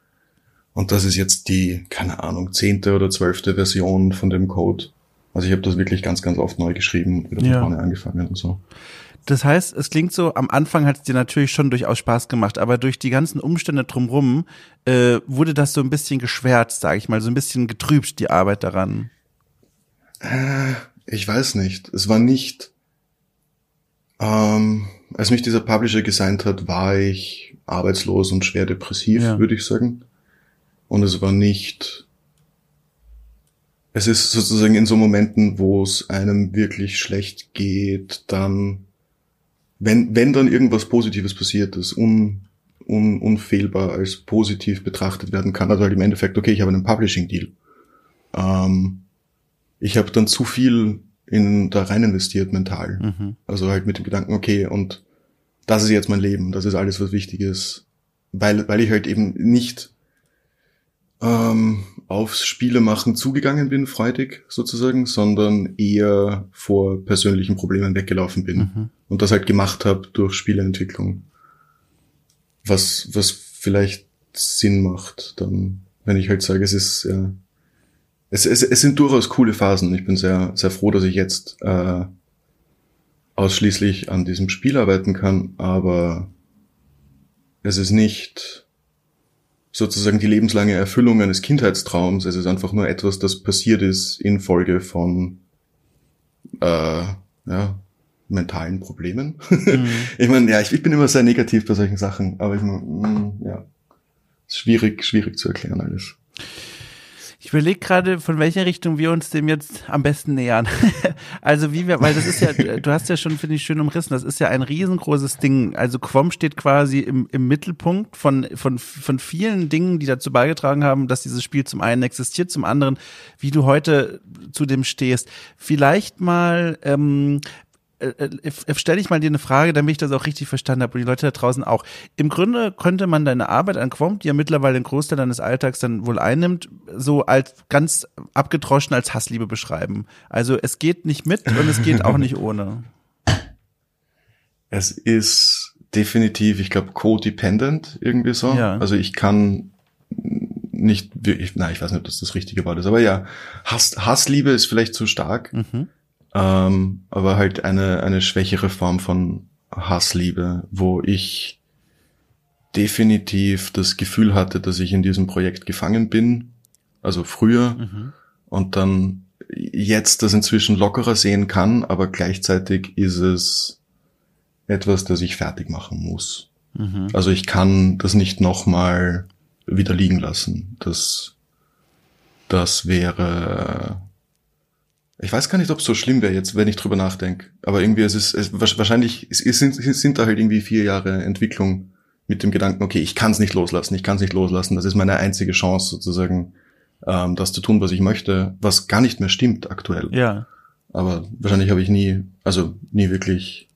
Und das ist jetzt die, keine Ahnung, zehnte oder zwölfte Version von dem Code. Also ich habe das wirklich ganz, ganz oft neu geschrieben und wieder von ja. vorne angefangen und so. Das heißt, es klingt so, am Anfang hat es dir natürlich schon durchaus Spaß gemacht, aber durch die ganzen Umstände drumherum äh, wurde das so ein bisschen geschwärzt, sage ich mal, so ein bisschen getrübt, die Arbeit daran. Äh, ich weiß nicht. Es war nicht. Ähm, als mich dieser Publisher gesigned hat, war ich arbeitslos und schwer depressiv, ja. würde ich sagen. Und es war nicht. Es ist sozusagen in so Momenten, wo es einem wirklich schlecht geht, dann wenn, wenn dann irgendwas Positives passiert, das un, un, unfehlbar als positiv betrachtet werden kann, also halt im Endeffekt, okay, ich habe einen Publishing-Deal. Ähm, ich habe dann zu viel in da rein investiert mental. Mhm. Also halt mit dem Gedanken, okay, und das ist jetzt mein Leben, das ist alles, was wichtig ist. Weil, weil ich halt eben nicht ähm, aufs Spielemachen zugegangen bin, freudig sozusagen, sondern eher vor persönlichen Problemen weggelaufen bin mhm. und das halt gemacht habe durch Spieleentwicklung. Was, was vielleicht Sinn macht, dann, wenn ich halt sage, es ist ja, es, es, es sind durchaus coole Phasen. Ich bin sehr, sehr froh, dass ich jetzt äh, ausschließlich an diesem Spiel arbeiten kann, aber es ist nicht sozusagen die lebenslange Erfüllung eines Kindheitstraums. Es ist einfach nur etwas, das passiert ist infolge von äh, ja, mentalen Problemen. Mhm. ich meine, ja, ich, ich, bin immer sehr negativ bei solchen Sachen, aber ich meine, mm, ja, ist schwierig, schwierig zu erklären alles. Ich überlege gerade, von welcher Richtung wir uns dem jetzt am besten nähern. also wie wir, weil das ist ja, du hast ja schon, finde ich, schön umrissen, das ist ja ein riesengroßes Ding. Also Quom steht quasi im, im Mittelpunkt von, von, von vielen Dingen, die dazu beigetragen haben, dass dieses Spiel zum einen existiert, zum anderen, wie du heute zu dem stehst. Vielleicht mal, ähm, äh, äh, stelle ich mal dir eine Frage, damit ich das auch richtig verstanden habe und die Leute da draußen auch. Im Grunde könnte man deine Arbeit an Quom, die ja mittlerweile einen Großteil deines Alltags dann wohl einnimmt, so als ganz abgedroschen als Hassliebe beschreiben. Also es geht nicht mit und es geht auch nicht ohne. Es ist definitiv, ich glaube, codependent irgendwie so. Ja. Also ich kann nicht wirklich, nein, ich weiß nicht, ob das das richtige Wort ist, aber ja, Hass, Hassliebe ist vielleicht zu stark. Mhm ähm, aber halt eine, eine schwächere Form von Hassliebe, wo ich definitiv das Gefühl hatte, dass ich in diesem Projekt gefangen bin, also früher, mhm. und dann jetzt das inzwischen lockerer sehen kann, aber gleichzeitig ist es etwas, das ich fertig machen muss. Mhm. Also ich kann das nicht nochmal wieder liegen lassen. Das, das wäre ich weiß gar nicht, ob es so schlimm wäre jetzt, wenn ich drüber nachdenke. Aber irgendwie ist es, es wahrscheinlich es, es sind, es sind da halt irgendwie vier Jahre Entwicklung mit dem Gedanken, okay, ich kann es nicht loslassen, ich kann es nicht loslassen. Das ist meine einzige Chance sozusagen, ähm, das zu tun, was ich möchte, was gar nicht mehr stimmt aktuell. Ja. Aber wahrscheinlich habe ich nie, also nie wirklich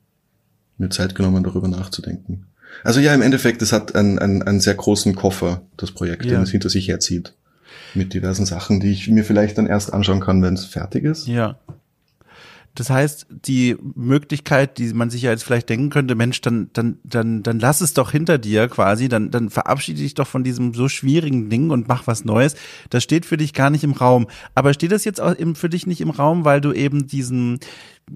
mir Zeit genommen, darüber nachzudenken. Also ja, im Endeffekt, es hat einen, einen, einen sehr großen Koffer, das Projekt, ja. den es hinter sich herzieht mit diversen Sachen, die ich mir vielleicht dann erst anschauen kann, wenn es fertig ist. Ja. Das heißt, die Möglichkeit, die man sich ja jetzt vielleicht denken könnte, Mensch, dann, dann, dann, dann lass es doch hinter dir quasi, dann, dann verabschiede dich doch von diesem so schwierigen Ding und mach was Neues. Das steht für dich gar nicht im Raum. Aber steht das jetzt auch für dich nicht im Raum, weil du eben diesen,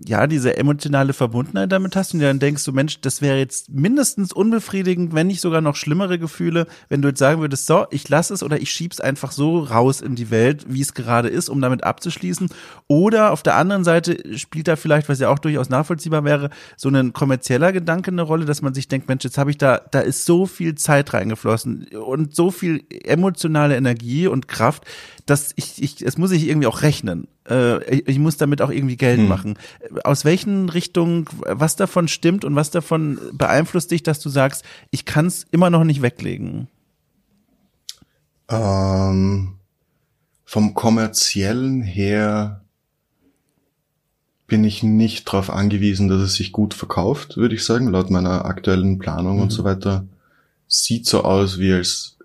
ja, diese emotionale Verbundenheit damit hast und dann denkst du, Mensch, das wäre jetzt mindestens unbefriedigend, wenn nicht sogar noch schlimmere Gefühle, wenn du jetzt sagen würdest, so, ich lasse es oder ich schieb's einfach so raus in die Welt, wie es gerade ist, um damit abzuschließen. Oder auf der anderen Seite spielt da vielleicht, was ja auch durchaus nachvollziehbar wäre, so ein kommerzieller Gedanke eine Rolle, dass man sich denkt, Mensch, jetzt habe ich da, da ist so viel Zeit reingeflossen und so viel emotionale Energie und Kraft, dass ich, ich, es muss ich irgendwie auch rechnen. Äh, ich, ich, muss damit auch irgendwie Geld hm. machen. Aus welchen Richtungen, was davon stimmt und was davon beeinflusst dich, dass du sagst, ich kann es immer noch nicht weglegen? Ähm, vom kommerziellen her bin ich nicht darauf angewiesen, dass es sich gut verkauft, würde ich sagen, laut meiner aktuellen Planung mhm. und so weiter. Sieht so aus, wie als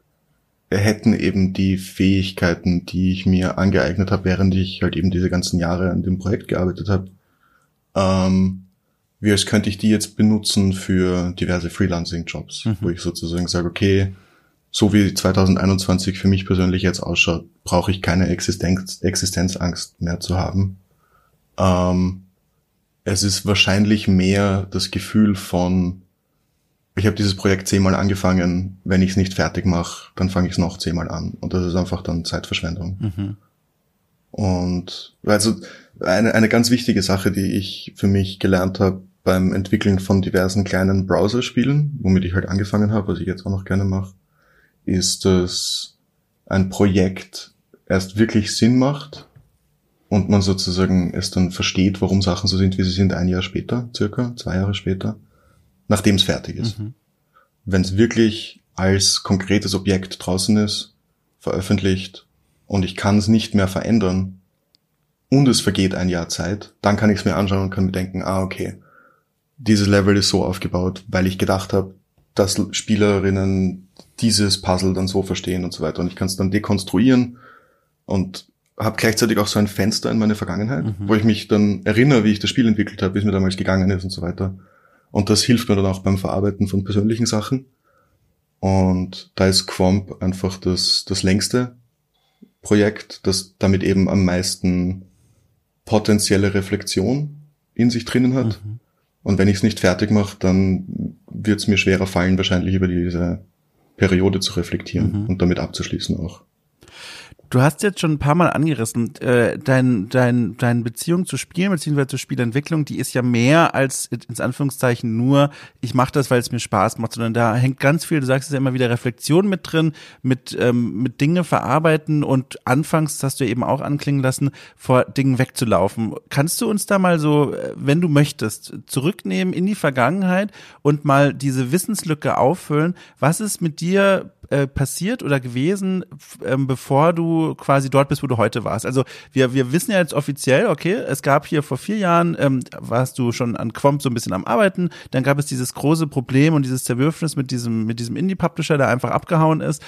hätten eben die Fähigkeiten, die ich mir angeeignet habe, während ich halt eben diese ganzen Jahre an dem Projekt gearbeitet habe, ähm, wie als könnte ich die jetzt benutzen für diverse Freelancing-Jobs, mhm. wo ich sozusagen sage, okay, so wie 2021 für mich persönlich jetzt ausschaut, brauche ich keine Existenz, Existenzangst mehr zu haben. Ähm, es ist wahrscheinlich mehr das Gefühl von, ich habe dieses Projekt zehnmal angefangen, wenn ich es nicht fertig mache, dann fange ich es noch zehnmal an. Und das ist einfach dann Zeitverschwendung. Mhm. Und also eine, eine ganz wichtige Sache, die ich für mich gelernt habe beim Entwickeln von diversen kleinen Browser-Spielen, womit ich halt angefangen habe, was ich jetzt auch noch gerne mache, ist, dass ein Projekt erst wirklich Sinn macht und man sozusagen es dann versteht, warum Sachen so sind, wie sie sind, ein Jahr später, circa, zwei Jahre später nachdem es fertig ist. Mhm. Wenn es wirklich als konkretes Objekt draußen ist, veröffentlicht und ich kann es nicht mehr verändern und es vergeht ein Jahr Zeit, dann kann ich es mir anschauen und kann mir denken, ah, okay, dieses Level ist so aufgebaut, weil ich gedacht habe, dass Spielerinnen dieses Puzzle dann so verstehen und so weiter. Und ich kann es dann dekonstruieren und habe gleichzeitig auch so ein Fenster in meine Vergangenheit, mhm. wo ich mich dann erinnere, wie ich das Spiel entwickelt habe, wie es mir damals gegangen ist und so weiter. Und das hilft mir dann auch beim Verarbeiten von persönlichen Sachen. Und da ist Quomp einfach das, das längste Projekt, das damit eben am meisten potenzielle Reflexion in sich drinnen hat. Mhm. Und wenn ich es nicht fertig mache, dann wird es mir schwerer fallen, wahrscheinlich über diese Periode zu reflektieren mhm. und damit abzuschließen auch. Du hast jetzt schon ein paar Mal angerissen, äh, dein, dein, deine Beziehung zu Spielen beziehungsweise zur Spielentwicklung, die ist ja mehr als ins Anführungszeichen nur, ich mache das, weil es mir Spaß macht, sondern da hängt ganz viel, du sagst es ja immer wieder, Reflexion mit drin, mit, ähm, mit Dinge verarbeiten und anfangs, hast du eben auch anklingen lassen, vor Dingen wegzulaufen. Kannst du uns da mal so, äh, wenn du möchtest, zurücknehmen in die Vergangenheit und mal diese Wissenslücke auffüllen? Was ist mit dir äh, passiert oder gewesen, ähm, bevor du quasi dort bist, wo du heute warst? Also wir, wir wissen ja jetzt offiziell, okay, es gab hier vor vier Jahren, ähm, warst du schon an Quomp so ein bisschen am Arbeiten, dann gab es dieses große Problem und dieses Zerwürfnis mit diesem, mit diesem Indie-Publisher, der einfach abgehauen ist.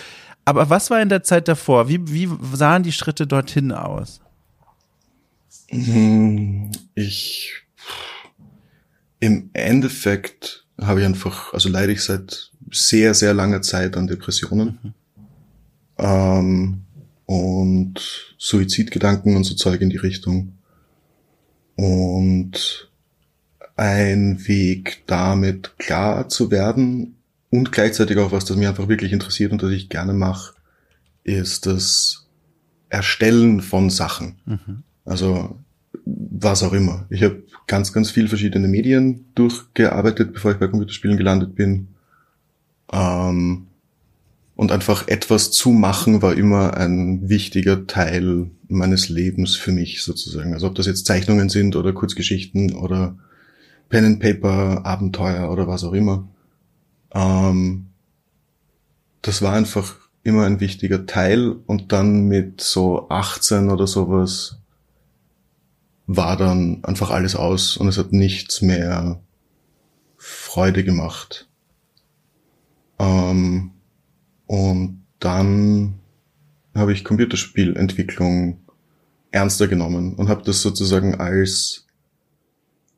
Aber was war in der Zeit davor? Wie, wie sahen die Schritte dorthin aus? Hm, ich im Endeffekt habe ich einfach, also leide ich seit sehr, sehr langer Zeit an Depressionen. Mhm. Ähm, und Suizidgedanken und so Zeug in die Richtung. Und ein Weg damit klar zu werden und gleichzeitig auch was, das mich einfach wirklich interessiert und das ich gerne mache, ist das Erstellen von Sachen. Mhm. Also was auch immer. Ich habe ganz, ganz viel verschiedene Medien durchgearbeitet, bevor ich bei Computerspielen gelandet bin. Ähm, und einfach etwas zu machen war immer ein wichtiger Teil meines Lebens für mich sozusagen. Also ob das jetzt Zeichnungen sind oder Kurzgeschichten oder Pen and Paper, Abenteuer oder was auch immer. Ähm, das war einfach immer ein wichtiger Teil und dann mit so 18 oder sowas war dann einfach alles aus und es hat nichts mehr Freude gemacht. Ähm, und dann habe ich Computerspielentwicklung ernster genommen und habe das sozusagen als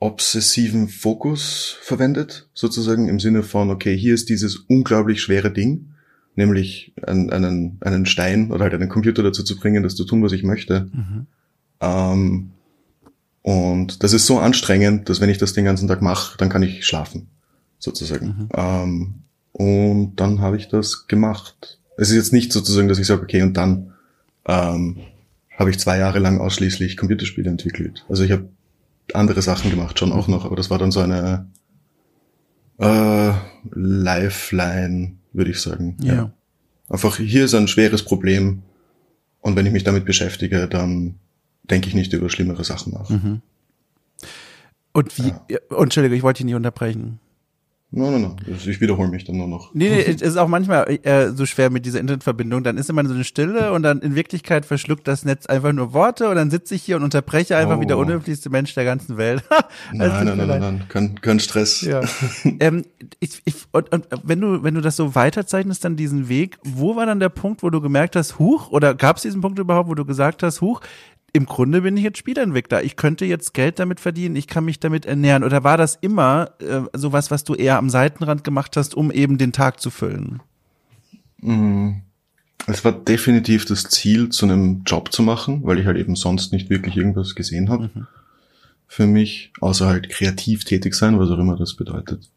obsessiven Fokus verwendet, sozusagen im Sinne von, okay, hier ist dieses unglaublich schwere Ding, nämlich einen, einen, einen Stein oder halt einen Computer dazu zu bringen, das zu tun, was ich möchte. Mhm. Ähm, und das ist so anstrengend, dass wenn ich das den ganzen Tag mache, dann kann ich schlafen, sozusagen. Mhm. Ähm, und dann habe ich das gemacht. Es ist jetzt nicht sozusagen, dass ich sage, okay, und dann ähm, habe ich zwei Jahre lang ausschließlich Computerspiele entwickelt. Also ich habe andere Sachen gemacht schon auch noch, aber das war dann so eine äh, Lifeline, würde ich sagen. Ja. ja. Einfach hier ist ein schweres Problem und wenn ich mich damit beschäftige, dann denke ich nicht über schlimmere Sachen nach. Mhm. Und wie, ja. Entschuldige, ich wollte dich nicht unterbrechen. No, no, no. Ich wiederhole mich dann nur noch. Nee, nee, es ist auch manchmal äh, so schwer mit dieser Internetverbindung. Dann ist immer so eine Stille und dann in Wirklichkeit verschluckt das Netz einfach nur Worte und dann sitze ich hier und unterbreche einfach oh. wie der unhöflichste Mensch der ganzen Welt. nein, nein, nein, nein, nein, kein, kein Stress. Ja. ähm, ich, ich, und, und wenn du, wenn du das so weiterzeichnest, dann diesen Weg, wo war dann der Punkt, wo du gemerkt hast, huch, oder gab es diesen Punkt überhaupt, wo du gesagt hast, huch, im Grunde bin ich jetzt Spielentwickler. Ich könnte jetzt Geld damit verdienen, ich kann mich damit ernähren. Oder war das immer äh, sowas, was du eher am Seitenrand gemacht hast, um eben den Tag zu füllen? Mm. Es war definitiv das Ziel, zu einem Job zu machen, weil ich halt eben sonst nicht wirklich irgendwas gesehen habe. Mhm. Für mich, außer halt kreativ tätig sein, was auch immer das bedeutet.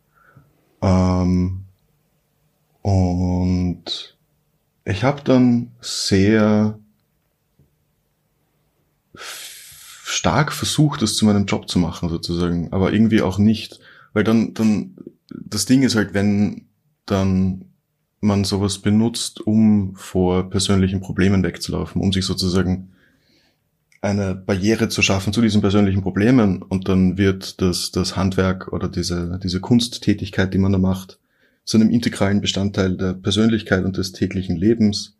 Ähm, und ich habe dann sehr stark versucht, das zu meinem Job zu machen, sozusagen, aber irgendwie auch nicht. Weil dann, dann, das Ding ist halt, wenn dann man sowas benutzt, um vor persönlichen Problemen wegzulaufen, um sich sozusagen eine Barriere zu schaffen zu diesen persönlichen Problemen und dann wird das, das Handwerk oder diese, diese Kunsttätigkeit, die man da macht, zu einem integralen Bestandteil der Persönlichkeit und des täglichen Lebens.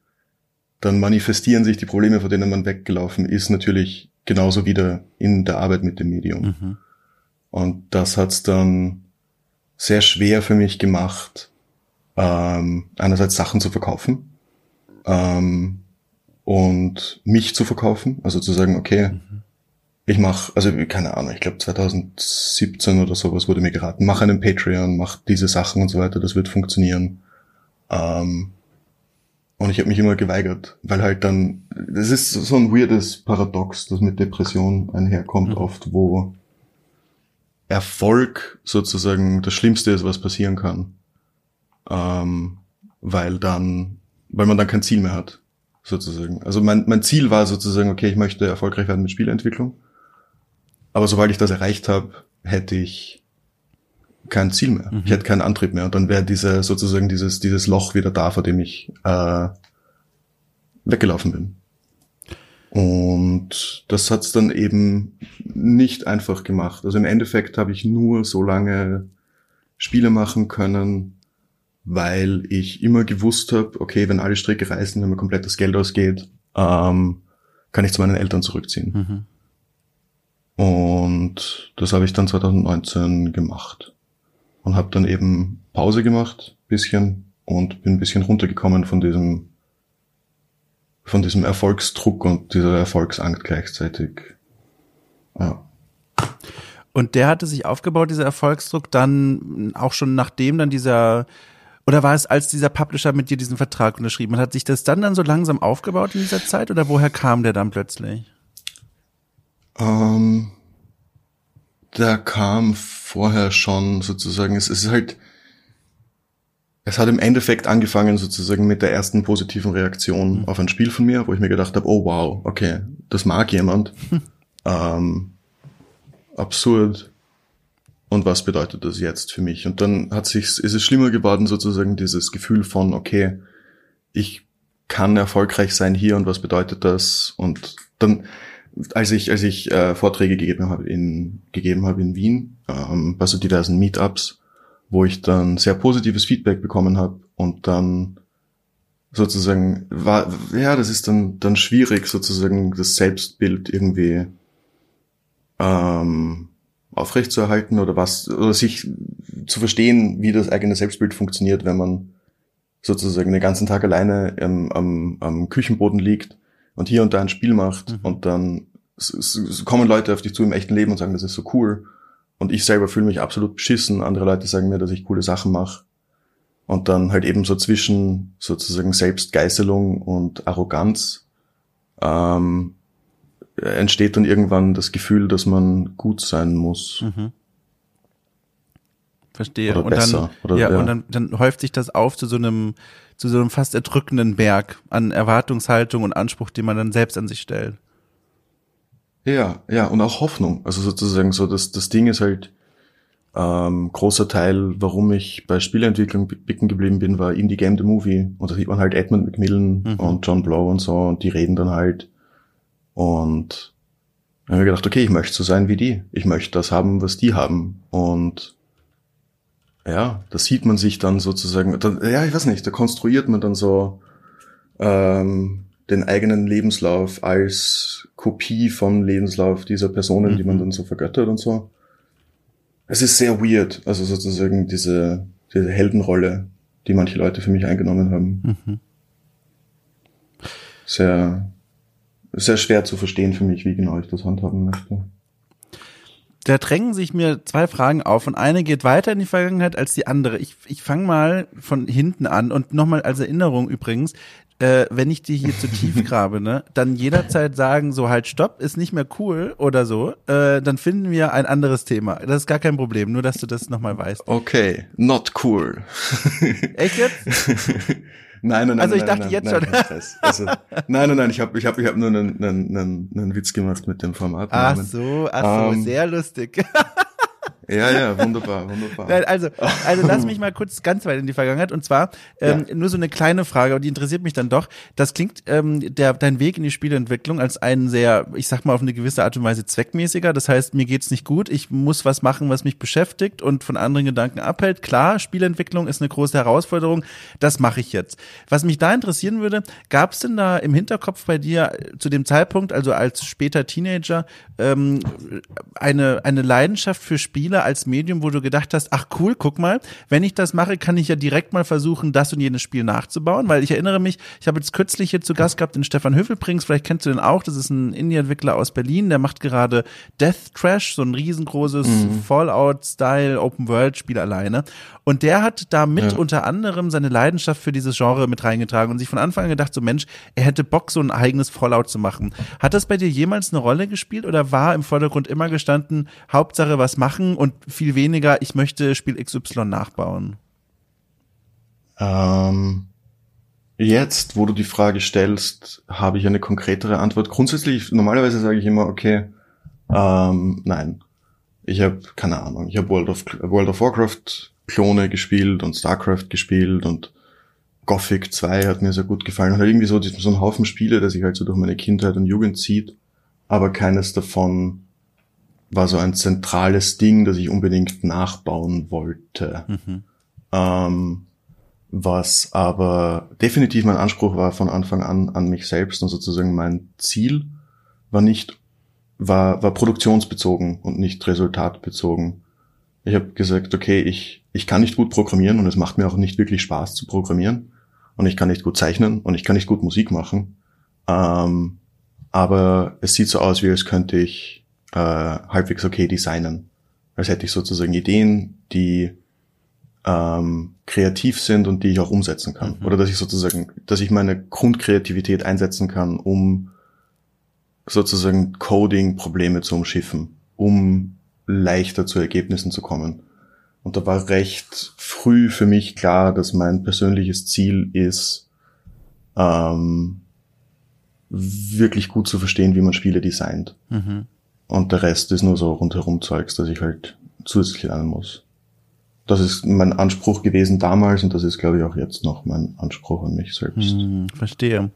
Dann manifestieren sich die Probleme, vor denen man weggelaufen ist, natürlich genauso wieder in der Arbeit mit dem Medium. Mhm. Und das hat's dann sehr schwer für mich gemacht, ähm, einerseits Sachen zu verkaufen, ähm, und mich zu verkaufen, also zu sagen, okay, mhm. ich mache, also keine Ahnung, ich glaube 2017 oder sowas wurde mir geraten, mach einen Patreon, mach diese Sachen und so weiter, das wird funktionieren. Ähm, und ich habe mich immer geweigert, weil halt dann, das ist so ein weirdes Paradox, das mit Depression einherkommt mhm. oft, wo Erfolg sozusagen das Schlimmste ist, was passieren kann. Ähm, weil dann, weil man dann kein Ziel mehr hat sozusagen. Also mein, mein Ziel war sozusagen, okay, ich möchte erfolgreich werden mit Spielentwicklung. Aber sobald ich das erreicht habe, hätte ich kein Ziel mehr. Mhm. Ich hätte keinen Antrieb mehr. Und dann wäre diese sozusagen dieses, dieses Loch wieder da, vor dem ich äh, weggelaufen bin. Und das hat's dann eben nicht einfach gemacht. Also im Endeffekt habe ich nur so lange Spiele machen können, weil ich immer gewusst habe, okay, wenn alle Stricke reißen, wenn mir komplett das Geld ausgeht, ähm, kann ich zu meinen Eltern zurückziehen. Mhm. Und das habe ich dann 2019 gemacht und habe dann eben Pause gemacht, bisschen und bin ein bisschen runtergekommen von diesem von diesem Erfolgsdruck und dieser Erfolgsangst gleichzeitig. Ja. Und der hatte sich aufgebaut, dieser Erfolgsdruck, dann auch schon nachdem dann dieser oder war es, als dieser Publisher mit dir diesen Vertrag unterschrieben hat? Hat sich das dann dann so langsam aufgebaut in dieser Zeit oder woher kam der dann plötzlich? Ähm, der kam vorher schon sozusagen. Es ist halt, es hat im Endeffekt angefangen sozusagen mit der ersten positiven Reaktion mhm. auf ein Spiel von mir, wo ich mir gedacht habe, oh wow, okay, das mag jemand. ähm, absurd und was bedeutet das jetzt für mich? Und dann hat sich, ist es schlimmer geworden, sozusagen dieses Gefühl von, okay, ich kann erfolgreich sein hier und was bedeutet das? Und dann, als ich, als ich äh, Vorträge gegeben habe in, gegeben habe in Wien, ähm, bei so diversen Meetups, wo ich dann sehr positives Feedback bekommen habe und dann sozusagen war, ja, das ist dann, dann schwierig, sozusagen das Selbstbild irgendwie ähm, aufrechtzuerhalten oder was, oder sich zu verstehen, wie das eigene Selbstbild funktioniert, wenn man sozusagen den ganzen Tag alleine am, am, am Küchenboden liegt und hier und da ein Spiel macht mhm. und dann kommen Leute auf dich zu im echten Leben und sagen, das ist so cool. Und ich selber fühle mich absolut beschissen. Andere Leute sagen mir, dass ich coole Sachen mache. Und dann halt eben so zwischen sozusagen Selbstgeißelung und Arroganz ähm, entsteht dann irgendwann das Gefühl, dass man gut sein muss. Mhm. Verstehe. Oder und besser. dann, Oder, ja, ja, und dann, dann häuft sich das auf zu so einem, zu so einem fast erdrückenden Berg an Erwartungshaltung und Anspruch, den man dann selbst an sich stellt. Ja, ja, und auch Hoffnung. Also sozusagen so, das, das Ding ist halt, ähm, großer Teil, warum ich bei Spieleentwicklung bicken geblieben bin, war Indie Game the Movie. Und da sieht man halt Edmund McMillan mhm. und John Blow und so, und die reden dann halt und dann habe ich gedacht, okay, ich möchte so sein wie die. Ich möchte das haben, was die haben. Und ja, da sieht man sich dann sozusagen, dann, ja, ich weiß nicht, da konstruiert man dann so ähm, den eigenen Lebenslauf als Kopie vom Lebenslauf dieser Personen, mhm. die man mhm. dann so vergöttert und so. Es ist sehr weird, also sozusagen diese, diese Heldenrolle, die manche Leute für mich eingenommen haben. Mhm. Sehr, sehr schwer zu verstehen für mich, wie genau ich das handhaben möchte. Da drängen sich mir zwei Fragen auf und eine geht weiter in die Vergangenheit als die andere. Ich, ich fange mal von hinten an und nochmal als Erinnerung übrigens, äh, wenn ich die hier zu tief grabe, ne, dann jederzeit sagen, so halt stopp, ist nicht mehr cool oder so, äh, dann finden wir ein anderes Thema. Das ist gar kein Problem, nur dass du das nochmal weißt. Okay, not cool. Echt jetzt? Nein, nein, nein. Also ich nein, dachte nein, jetzt nein, schon. Also, nein, nein, nein, ich habe ich hab, ich hab nur einen, einen, einen, einen Witz gemacht mit dem Format. Ach so, ach so, ähm, sehr lustig. Ja, ja, wunderbar, wunderbar. Also, also lass mich mal kurz ganz weit in die Vergangenheit. Und zwar ähm, ja. nur so eine kleine Frage, aber die interessiert mich dann doch. Das klingt ähm, der dein Weg in die Spieleentwicklung als einen sehr, ich sag mal auf eine gewisse Art und Weise zweckmäßiger. Das heißt, mir geht's nicht gut. Ich muss was machen, was mich beschäftigt und von anderen Gedanken abhält. Klar, Spielentwicklung ist eine große Herausforderung. Das mache ich jetzt. Was mich da interessieren würde, gab es denn da im Hinterkopf bei dir äh, zu dem Zeitpunkt, also als später Teenager, ähm, eine eine Leidenschaft für Spiele als Medium, wo du gedacht hast, ach cool, guck mal, wenn ich das mache, kann ich ja direkt mal versuchen, das und jenes Spiel nachzubauen, weil ich erinnere mich, ich habe jetzt kürzlich hier zu Gast gehabt den Stefan Höfelbrings, vielleicht kennst du den auch, das ist ein Indie-Entwickler aus Berlin, der macht gerade Death Trash, so ein riesengroßes mhm. Fallout-Style Open-World-Spiel alleine und der hat damit ja. unter anderem seine Leidenschaft für dieses Genre mit reingetragen und sich von Anfang an gedacht, so Mensch, er hätte Bock, so ein eigenes Fallout zu machen. Hat das bei dir jemals eine Rolle gespielt oder war im Vordergrund immer gestanden, Hauptsache was machen und viel weniger, ich möchte Spiel XY nachbauen? Ähm, jetzt, wo du die Frage stellst, habe ich eine konkretere Antwort. Grundsätzlich, normalerweise sage ich immer, okay, ähm, nein. Ich habe keine Ahnung. Ich habe World of World of Warcraft Klone gespielt und StarCraft gespielt und Gothic 2 hat mir sehr gut gefallen. Und irgendwie so, so ein Haufen Spiele, der sich halt so durch meine Kindheit und Jugend zieht. Aber keines davon war so ein zentrales Ding, das ich unbedingt nachbauen wollte. Mhm. Ähm, was aber definitiv mein Anspruch war von Anfang an an mich selbst und sozusagen mein Ziel war nicht, war, war produktionsbezogen und nicht resultatbezogen. Ich habe gesagt, okay, ich, ich kann nicht gut programmieren und es macht mir auch nicht wirklich Spaß zu programmieren. Und ich kann nicht gut zeichnen und ich kann nicht gut Musik machen. Ähm, aber es sieht so aus, wie als könnte ich äh, halbwegs okay designen. Als hätte ich sozusagen Ideen, die ähm, kreativ sind und die ich auch umsetzen kann. Mhm. Oder dass ich sozusagen, dass ich meine Grundkreativität einsetzen kann, um sozusagen Coding-Probleme zu umschiffen, um leichter zu Ergebnissen zu kommen. Und da war recht früh für mich klar, dass mein persönliches Ziel ist, ähm, wirklich gut zu verstehen, wie man Spiele designt. Mhm. Und der Rest ist nur so rundherum Zeugs, dass ich halt zusätzlich lernen muss. Das ist mein Anspruch gewesen damals und das ist, glaube ich, auch jetzt noch mein Anspruch an mich selbst. Hm, verstehe.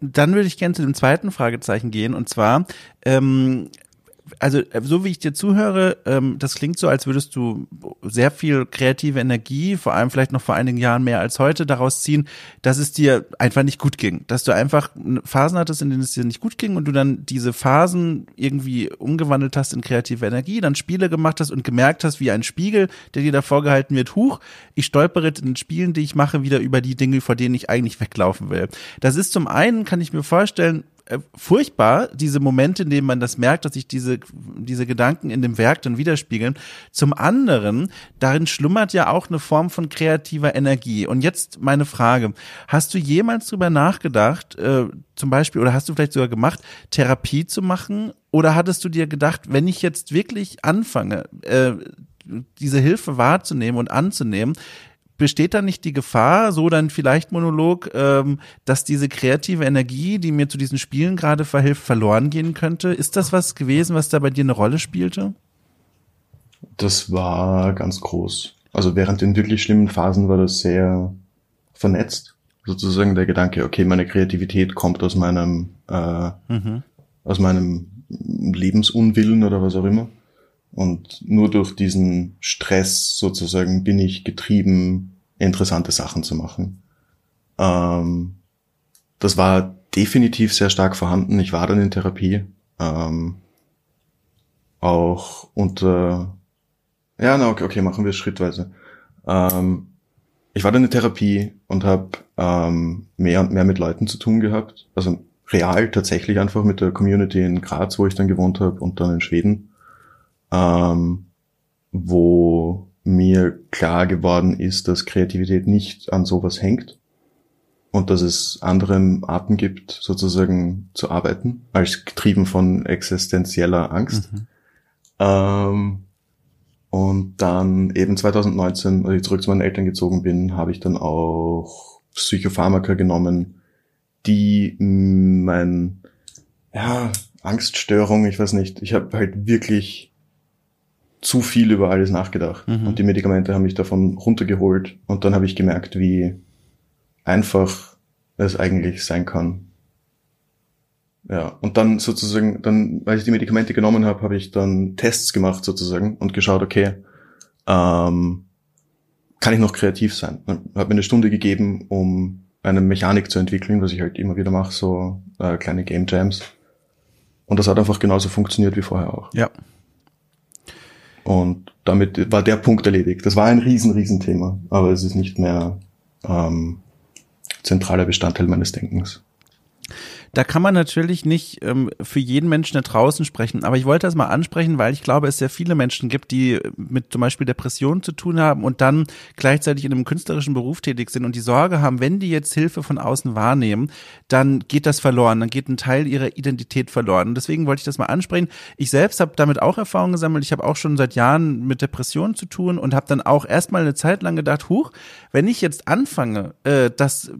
Dann würde ich gerne zu dem zweiten Fragezeichen gehen und zwar ähm, also äh, so wie ich dir zuhöre, ähm, das klingt so, als würdest du sehr viel kreative Energie, vor allem vielleicht noch vor einigen Jahren mehr als heute, daraus ziehen, dass es dir einfach nicht gut ging. Dass du einfach Phasen hattest, in denen es dir nicht gut ging und du dann diese Phasen irgendwie umgewandelt hast in kreative Energie, dann Spiele gemacht hast und gemerkt hast, wie ein Spiegel, der dir davor gehalten wird, huch, ich stolpere in den Spielen, die ich mache, wieder über die Dinge, vor denen ich eigentlich weglaufen will. Das ist zum einen, kann ich mir vorstellen, furchtbar, diese Momente, in denen man das merkt, dass sich diese, diese Gedanken in dem Werk dann widerspiegeln. Zum anderen, darin schlummert ja auch eine Form von kreativer Energie. Und jetzt meine Frage, hast du jemals drüber nachgedacht, äh, zum Beispiel, oder hast du vielleicht sogar gemacht, Therapie zu machen? Oder hattest du dir gedacht, wenn ich jetzt wirklich anfange, äh, diese Hilfe wahrzunehmen und anzunehmen, besteht da nicht die Gefahr, so dann vielleicht Monolog, ähm, dass diese kreative Energie, die mir zu diesen Spielen gerade verhilft, verloren gehen könnte? Ist das was gewesen, was da bei dir eine Rolle spielte? Das war ganz groß. Also während den wirklich schlimmen Phasen war das sehr vernetzt. Sozusagen der Gedanke, okay, meine Kreativität kommt aus meinem, äh, mhm. aus meinem Lebensunwillen oder was auch immer. Und nur durch diesen Stress sozusagen bin ich getrieben, interessante Sachen zu machen. Ähm, das war definitiv sehr stark vorhanden. Ich war dann in Therapie. Ähm, auch unter, ja, na, okay, okay, machen wir es schrittweise. Ähm, ich war dann in Therapie und habe ähm, mehr und mehr mit Leuten zu tun gehabt. Also real tatsächlich einfach mit der Community in Graz, wo ich dann gewohnt habe und dann in Schweden ähm, wo mir klar geworden ist, dass Kreativität nicht an sowas hängt und dass es andere Arten gibt, sozusagen zu arbeiten, als getrieben von existenzieller Angst. Mhm. Ähm, und dann eben 2019, als ich zurück zu meinen Eltern gezogen bin, habe ich dann auch Psychopharmaka genommen, die mein, ja, Angststörung, ich weiß nicht, ich habe halt wirklich zu viel über alles nachgedacht. Mhm. Und die Medikamente haben mich davon runtergeholt. Und dann habe ich gemerkt, wie einfach es eigentlich sein kann. Ja, und dann sozusagen, dann, weil ich die Medikamente genommen habe, habe ich dann Tests gemacht sozusagen und geschaut, okay, ähm, kann ich noch kreativ sein? Hat mir eine Stunde gegeben, um eine Mechanik zu entwickeln, was ich halt immer wieder mache, so äh, kleine Game Jams. Und das hat einfach genauso funktioniert wie vorher auch. Ja. Und damit war der Punkt erledigt. Das war ein riesen, riesen Thema, aber es ist nicht mehr ähm, zentraler Bestandteil meines Denkens. Da kann man natürlich nicht ähm, für jeden Menschen da draußen sprechen, aber ich wollte das mal ansprechen, weil ich glaube, es sehr viele Menschen gibt, die mit zum Beispiel Depressionen zu tun haben und dann gleichzeitig in einem künstlerischen Beruf tätig sind und die Sorge haben, wenn die jetzt Hilfe von außen wahrnehmen, dann geht das verloren, dann geht ein Teil ihrer Identität verloren. Und deswegen wollte ich das mal ansprechen. Ich selbst habe damit auch Erfahrungen gesammelt. Ich habe auch schon seit Jahren mit Depressionen zu tun und habe dann auch erstmal eine Zeit lang gedacht, huch, wenn ich jetzt anfange, äh, das,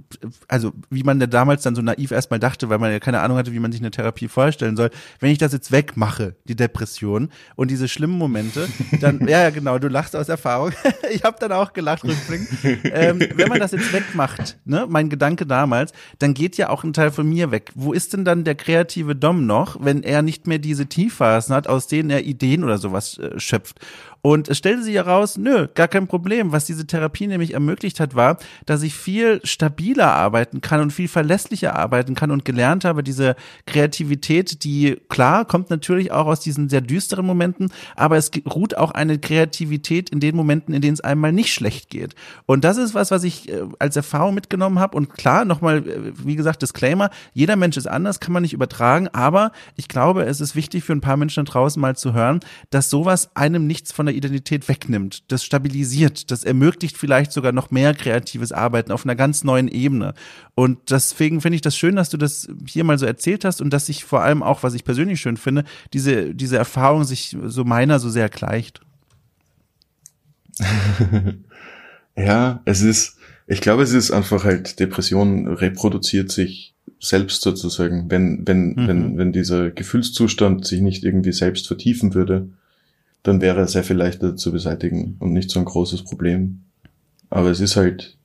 also wie man ja damals dann so naiv erstmal dachte, weil man ja keine Ahnung hatte, wie man sich eine Therapie vorstellen soll. Wenn ich das jetzt wegmache, die Depression und diese schlimmen Momente, dann, ja, genau, du lachst aus Erfahrung. ich habe dann auch gelacht rückblickend. ähm, wenn man das jetzt wegmacht, ne, mein Gedanke damals, dann geht ja auch ein Teil von mir weg. Wo ist denn dann der kreative Dom noch, wenn er nicht mehr diese Tiefphasen hat, aus denen er Ideen oder sowas äh, schöpft? Und es stellte sich heraus, nö, gar kein Problem. Was diese Therapie nämlich ermöglicht hat, war, dass ich viel stabiler arbeiten kann und viel verlässlicher arbeiten kann und gelernt habe, diese Kreativität, die klar kommt natürlich auch aus diesen sehr düsteren Momenten, aber es ruht auch eine Kreativität in den Momenten, in denen es einmal nicht schlecht geht. Und das ist was, was ich äh, als Erfahrung mitgenommen habe. Und klar, nochmal, äh, wie gesagt, Disclaimer, jeder Mensch ist anders, kann man nicht übertragen, aber ich glaube, es ist wichtig für ein paar Menschen da draußen mal zu hören, dass sowas einem nichts von der Identität wegnimmt. Das stabilisiert, das ermöglicht vielleicht sogar noch mehr kreatives Arbeiten auf einer ganz neuen Ebene. Und deswegen finde ich das schön, dass du das hier mal so erzählt hast und dass sich vor allem auch, was ich persönlich schön finde, diese, diese Erfahrung sich so meiner so sehr gleicht. ja, es ist, ich glaube, es ist einfach halt, Depression reproduziert sich selbst sozusagen, wenn, wenn, mhm. wenn, wenn dieser Gefühlszustand sich nicht irgendwie selbst vertiefen würde, dann wäre er sehr viel leichter zu beseitigen und nicht so ein großes Problem. Aber es ist halt,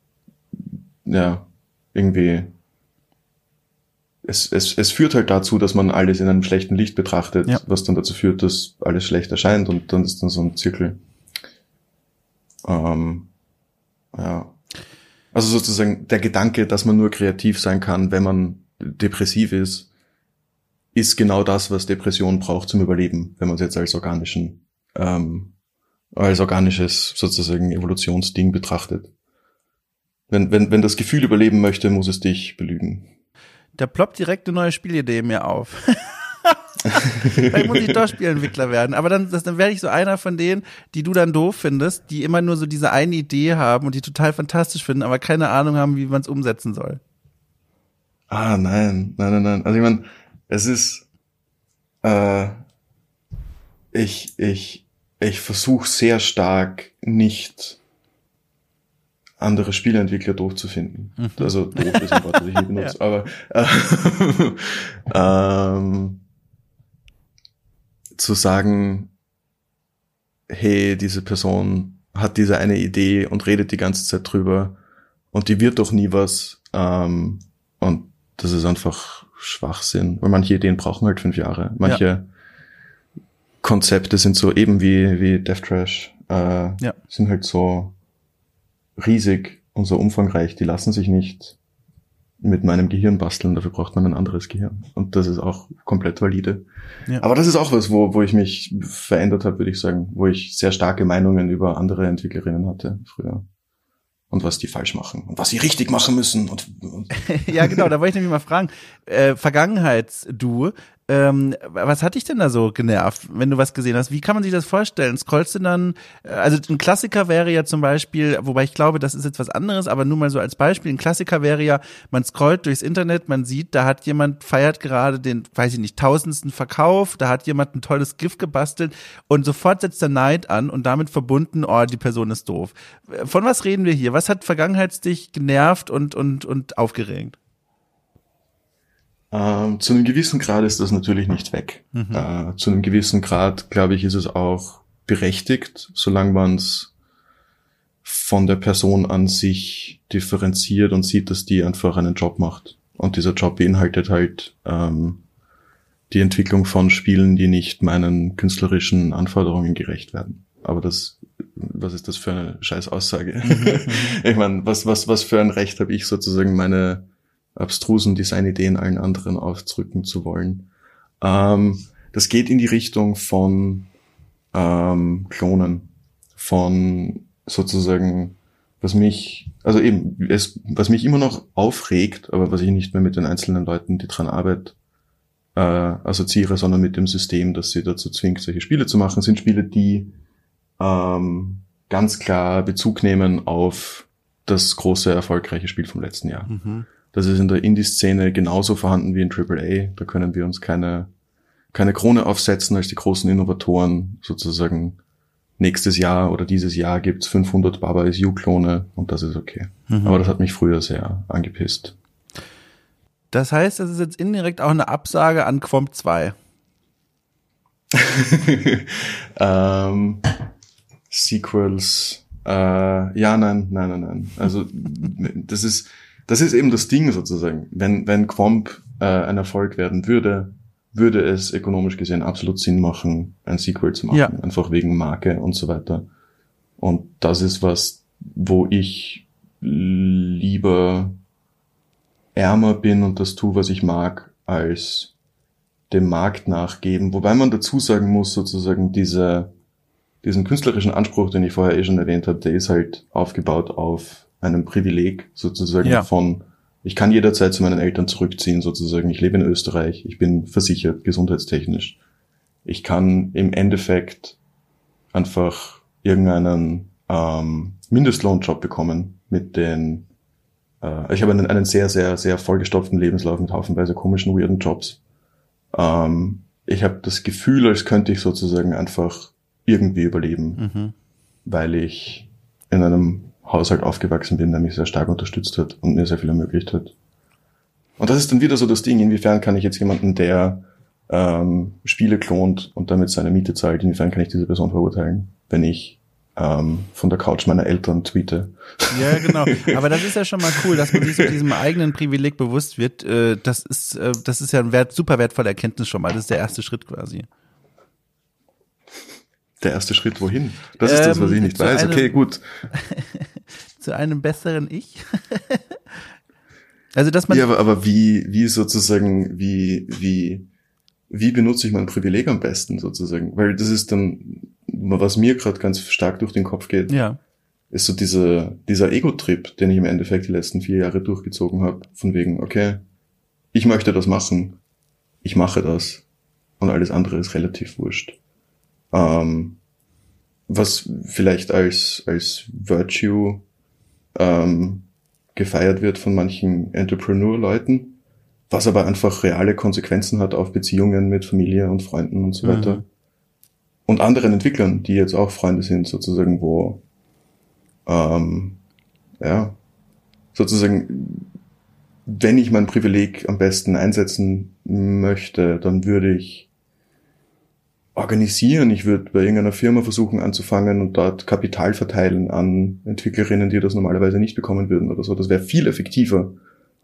ja, irgendwie, es, es, es führt halt dazu, dass man alles in einem schlechten Licht betrachtet, ja. was dann dazu führt, dass alles schlecht erscheint und dann ist dann so ein Zirkel. Ähm, ja. Also sozusagen der Gedanke, dass man nur kreativ sein kann, wenn man depressiv ist, ist genau das, was Depression braucht zum Überleben, wenn man es jetzt als organischen ähm, als organisches sozusagen Evolutionsding betrachtet. Wenn, wenn, wenn das Gefühl überleben möchte, muss es dich belügen. Da ploppt direkt eine neue Spielidee mir auf. Vielleicht muss ich doch Spielentwickler werden. Aber dann, das, dann werde ich so einer von denen, die du dann doof findest, die immer nur so diese eine Idee haben und die total fantastisch finden, aber keine Ahnung haben, wie man es umsetzen soll. Ah, nein, nein, nein, nein. Also ich meine, es ist, äh, ich, ich, ich versuche sehr stark nicht andere Spieleentwickler doof zu finden. Mhm. Also doof ist ein Wort, das ich nicht benutze, ja. aber äh, ähm, zu sagen, hey, diese Person hat diese eine Idee und redet die ganze Zeit drüber und die wird doch nie was ähm, und das ist einfach Schwachsinn, weil manche Ideen brauchen halt fünf Jahre. Manche ja. Konzepte sind so eben wie, wie Death Trash, äh, ja. sind halt so riesig und so umfangreich, die lassen sich nicht mit meinem Gehirn basteln, dafür braucht man ein anderes Gehirn. Und das ist auch komplett valide. Ja. Aber das ist auch was, wo, wo ich mich verändert habe, würde ich sagen, wo ich sehr starke Meinungen über andere Entwicklerinnen hatte früher und was die falsch machen und was sie richtig machen müssen. Und, und ja, genau, da wollte ich nämlich mal fragen. Äh, Vergangenheits-Du, ähm, was hat dich denn da so genervt, wenn du was gesehen hast? Wie kann man sich das vorstellen? Scrollst du dann, äh, also ein Klassiker wäre ja zum Beispiel, wobei ich glaube, das ist jetzt was anderes, aber nur mal so als Beispiel, ein Klassiker wäre ja, man scrollt durchs Internet, man sieht, da hat jemand, feiert gerade den, weiß ich nicht, tausendsten Verkauf, da hat jemand ein tolles Gift gebastelt und sofort setzt der Neid an und damit verbunden, oh, die Person ist doof. Von was reden wir hier? Was hat Vergangenheitsdich genervt und, und, und aufgeregt? Ähm, zu einem gewissen Grad ist das natürlich nicht weg. Mhm. Äh, zu einem gewissen Grad, glaube ich, ist es auch berechtigt, solange man es von der Person an sich differenziert und sieht, dass die einfach einen Job macht. Und dieser Job beinhaltet halt ähm, die Entwicklung von Spielen, die nicht meinen künstlerischen Anforderungen gerecht werden. Aber das, was ist das für eine scheiß Aussage? Mhm, ich meine, was, was, was für ein Recht habe ich sozusagen meine abstrusen Designideen allen anderen ausdrücken zu wollen? Ähm, das geht in die Richtung von ähm, Klonen, von sozusagen, was mich, also eben, es, was mich immer noch aufregt, aber was ich nicht mehr mit den einzelnen Leuten, die dran arbeiten, äh, assoziiere, sondern mit dem System, das sie dazu zwingt, solche Spiele zu machen, sind Spiele, die ähm, ganz klar Bezug nehmen auf das große, erfolgreiche Spiel vom letzten Jahr. Mhm. Das ist in der Indie-Szene genauso vorhanden wie in AAA. Da können wir uns keine, keine Krone aufsetzen als die großen Innovatoren sozusagen nächstes Jahr oder dieses Jahr gibt's 500 Baba is You-Klone und das ist okay. Mhm. Aber das hat mich früher sehr angepisst. Das heißt, das ist jetzt indirekt auch eine Absage an Quomp 2. ähm, Sequels, äh, ja, nein, nein, nein, nein. Also das ist, das ist eben das Ding sozusagen. Wenn, wenn Quomp äh, ein Erfolg werden würde, würde es ökonomisch gesehen absolut Sinn machen, ein Sequel zu machen. Ja. Einfach wegen Marke und so weiter. Und das ist was, wo ich lieber ärmer bin und das tue, was ich mag, als dem Markt nachgeben. Wobei man dazu sagen muss, sozusagen diese, diesen künstlerischen Anspruch, den ich vorher eh schon erwähnt habe, der ist halt aufgebaut auf einem Privileg sozusagen ja. von ich kann jederzeit zu meinen Eltern zurückziehen, sozusagen. Ich lebe in Österreich, ich bin versichert, gesundheitstechnisch. Ich kann im Endeffekt einfach irgendeinen ähm, Mindestlohnjob bekommen mit den äh, ich habe einen, einen sehr, sehr, sehr vollgestopften Lebenslauf mit haufenweise komischen, weirden Jobs. Ähm, ich habe das Gefühl, als könnte ich sozusagen einfach irgendwie überleben, mhm. weil ich in einem Haushalt aufgewachsen bin, der mich sehr stark unterstützt hat und mir sehr viel ermöglicht hat. Und das ist dann wieder so das Ding, inwiefern kann ich jetzt jemanden, der ähm, Spiele klont und damit seine Miete zahlt, inwiefern kann ich diese Person verurteilen, wenn ich ähm, von der Couch meiner Eltern tweete. Ja, genau. Aber das ist ja schon mal cool, dass man sich so diesem eigenen Privileg bewusst wird. Äh, das ist, äh, das ist ja ein wert, super wertvolle Erkenntnis schon mal. Das ist der erste Schritt quasi. Der erste Schritt wohin? Das ist ähm, das, was ich nicht weiß. Einem, okay, gut. zu einem besseren Ich. also, dass man. Ja, aber, aber wie, wie sozusagen, wie, wie, wie benutze ich mein Privileg am besten sozusagen? Weil das ist dann, was mir gerade ganz stark durch den Kopf geht, ja. ist so dieser, dieser Ego-Trip, den ich im Endeffekt die letzten vier Jahre durchgezogen habe, von wegen, okay, ich möchte das machen, ich mache das und alles andere ist relativ wurscht. Ähm, was vielleicht als, als Virtue ähm, gefeiert wird von manchen Entrepreneur-Leuten, was aber einfach reale Konsequenzen hat auf Beziehungen mit Familie und Freunden und so mhm. weiter. Und anderen Entwicklern, die jetzt auch Freunde sind, sozusagen, wo ähm, ja, sozusagen, wenn ich mein Privileg am besten einsetzen möchte, dann würde ich organisieren. Ich würde bei irgendeiner Firma versuchen anzufangen und dort Kapital verteilen an Entwicklerinnen, die das normalerweise nicht bekommen würden oder so. Das wäre viel effektiver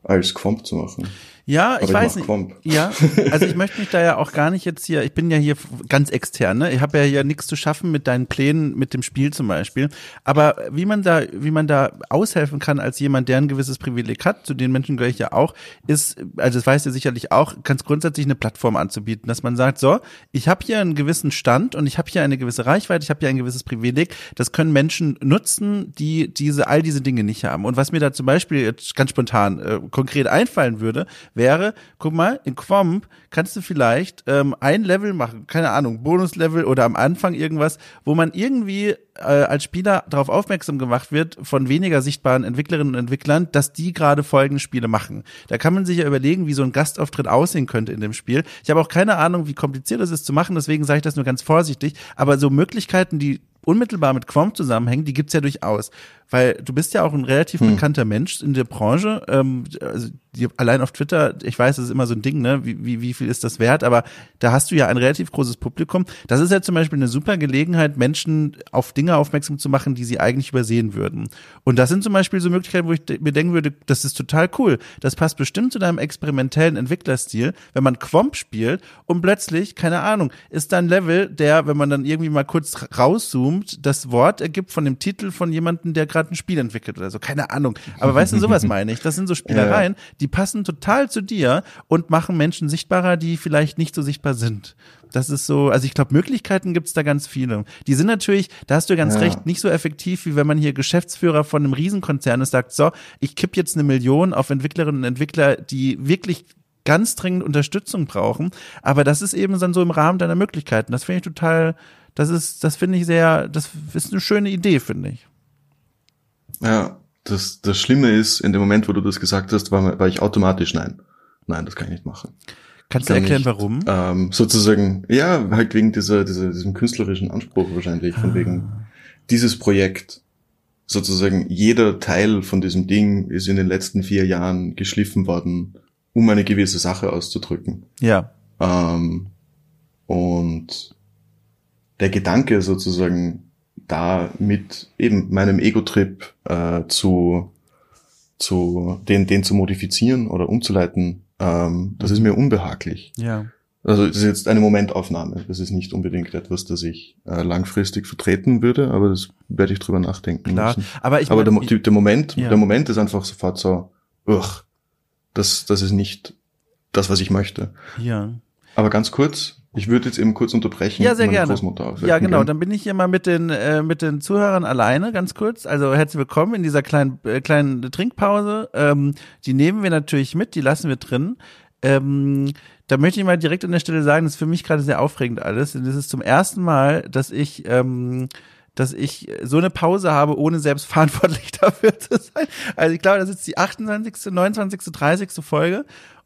als Quomp zu machen. Ja, ich, ich weiß nicht. Ja, also ich möchte mich da ja auch gar nicht jetzt hier, ich bin ja hier ganz extern, ne? Ich habe ja hier nichts zu schaffen mit deinen Plänen, mit dem Spiel zum Beispiel. Aber wie man da, wie man da aushelfen kann als jemand, der ein gewisses Privileg hat, zu den Menschen gehöre ich ja auch, ist, also das weißt du sicherlich auch, ganz grundsätzlich eine Plattform anzubieten, dass man sagt, so, ich habe hier einen gewissen Stand und ich habe hier eine gewisse Reichweite, ich habe hier ein gewisses Privileg, das können Menschen nutzen, die diese all diese Dinge nicht haben. Und was mir da zum Beispiel jetzt ganz spontan äh, konkret einfallen würde, wäre, guck mal, in Quomp kannst du vielleicht ähm, ein Level machen, keine Ahnung, Bonuslevel oder am Anfang irgendwas, wo man irgendwie äh, als Spieler darauf aufmerksam gemacht wird von weniger sichtbaren Entwicklerinnen und Entwicklern, dass die gerade folgende Spiele machen. Da kann man sich ja überlegen, wie so ein Gastauftritt aussehen könnte in dem Spiel. Ich habe auch keine Ahnung, wie kompliziert das ist zu machen, deswegen sage ich das nur ganz vorsichtig. Aber so Möglichkeiten, die unmittelbar mit Quomp zusammenhängen, die gibt's ja durchaus. Weil du bist ja auch ein relativ Hm. bekannter Mensch in der Branche. Ähm, also die, allein auf Twitter, ich weiß, das ist immer so ein Ding, ne? Wie, wie, wie viel ist das wert? Aber da hast du ja ein relativ großes Publikum. Das ist ja zum Beispiel eine super Gelegenheit, Menschen auf Dinge aufmerksam zu machen, die sie eigentlich übersehen würden. Und das sind zum Beispiel so Möglichkeiten, wo ich mir denken würde, das ist total cool. Das passt bestimmt zu deinem experimentellen Entwicklerstil, wenn man Quomp spielt und plötzlich, keine Ahnung, ist da ein Level, der, wenn man dann irgendwie mal kurz rauszoomt, das Wort ergibt von dem Titel von jemandem, der gerade ein Spiel entwickelt oder so. Keine Ahnung. Aber weißt du, sowas meine ich. Das sind so Spielereien, die passen total zu dir und machen Menschen sichtbarer, die vielleicht nicht so sichtbar sind. Das ist so, also ich glaube, Möglichkeiten gibt's da ganz viele. Die sind natürlich, da hast du ganz Ja. recht, nicht so effektiv, wie wenn man hier Geschäftsführer von einem Riesenkonzern ist, sagt, so, ich kipp jetzt eine Million auf Entwicklerinnen und Entwickler, die wirklich ganz dringend Unterstützung brauchen. Aber das ist eben dann so im Rahmen deiner Möglichkeiten. Das finde ich total, das ist, das finde ich sehr, das ist eine schöne Idee, finde ich. Ja, das, das Schlimme ist, in dem Moment, wo du das gesagt hast, war, war ich automatisch nein. Nein, das kann ich nicht machen. Kannst du erklären, nicht. warum? Ähm, sozusagen, ja, halt wegen dieser, dieser, diesem künstlerischen Anspruch wahrscheinlich, von wegen dieses Projekt. Sozusagen jeder Teil von diesem Ding ist in den letzten vier Jahren geschliffen worden, um eine gewisse Sache auszudrücken. Ja. Ähm, und der Gedanke sozusagen da mit eben meinem Ego-Trip äh, zu, zu den, den zu modifizieren oder umzuleiten, ähm, das ist mir unbehaglich. Ja. Also das ist jetzt eine Momentaufnahme. Das ist nicht unbedingt etwas, das ich äh, langfristig vertreten würde, aber das werde ich drüber nachdenken Klar. müssen. Aber ich aber der, mein, die- der Moment, Ja. der Moment ist einfach sofort so, uch, das, das ist nicht das, was ich möchte. ja. Aber ganz kurz, ich würde jetzt eben kurz unterbrechen. Ja, sehr gerne. Ja, genau. gehen. Dann bin ich hier mal mit den äh, mit den Zuhörern alleine, ganz kurz. Also herzlich willkommen in dieser kleinen äh, kleinen Trinkpause. Ähm, die nehmen wir natürlich mit, die lassen wir drin. Ähm, da möchte ich mal direkt an der Stelle sagen, das ist für mich gerade sehr aufregend alles. Und das ist zum ersten Mal, dass ich ähm, dass ich so eine Pause habe, ohne selbst verantwortlich dafür zu sein. Also ich glaube, das ist die 28., 29., 30. Folge.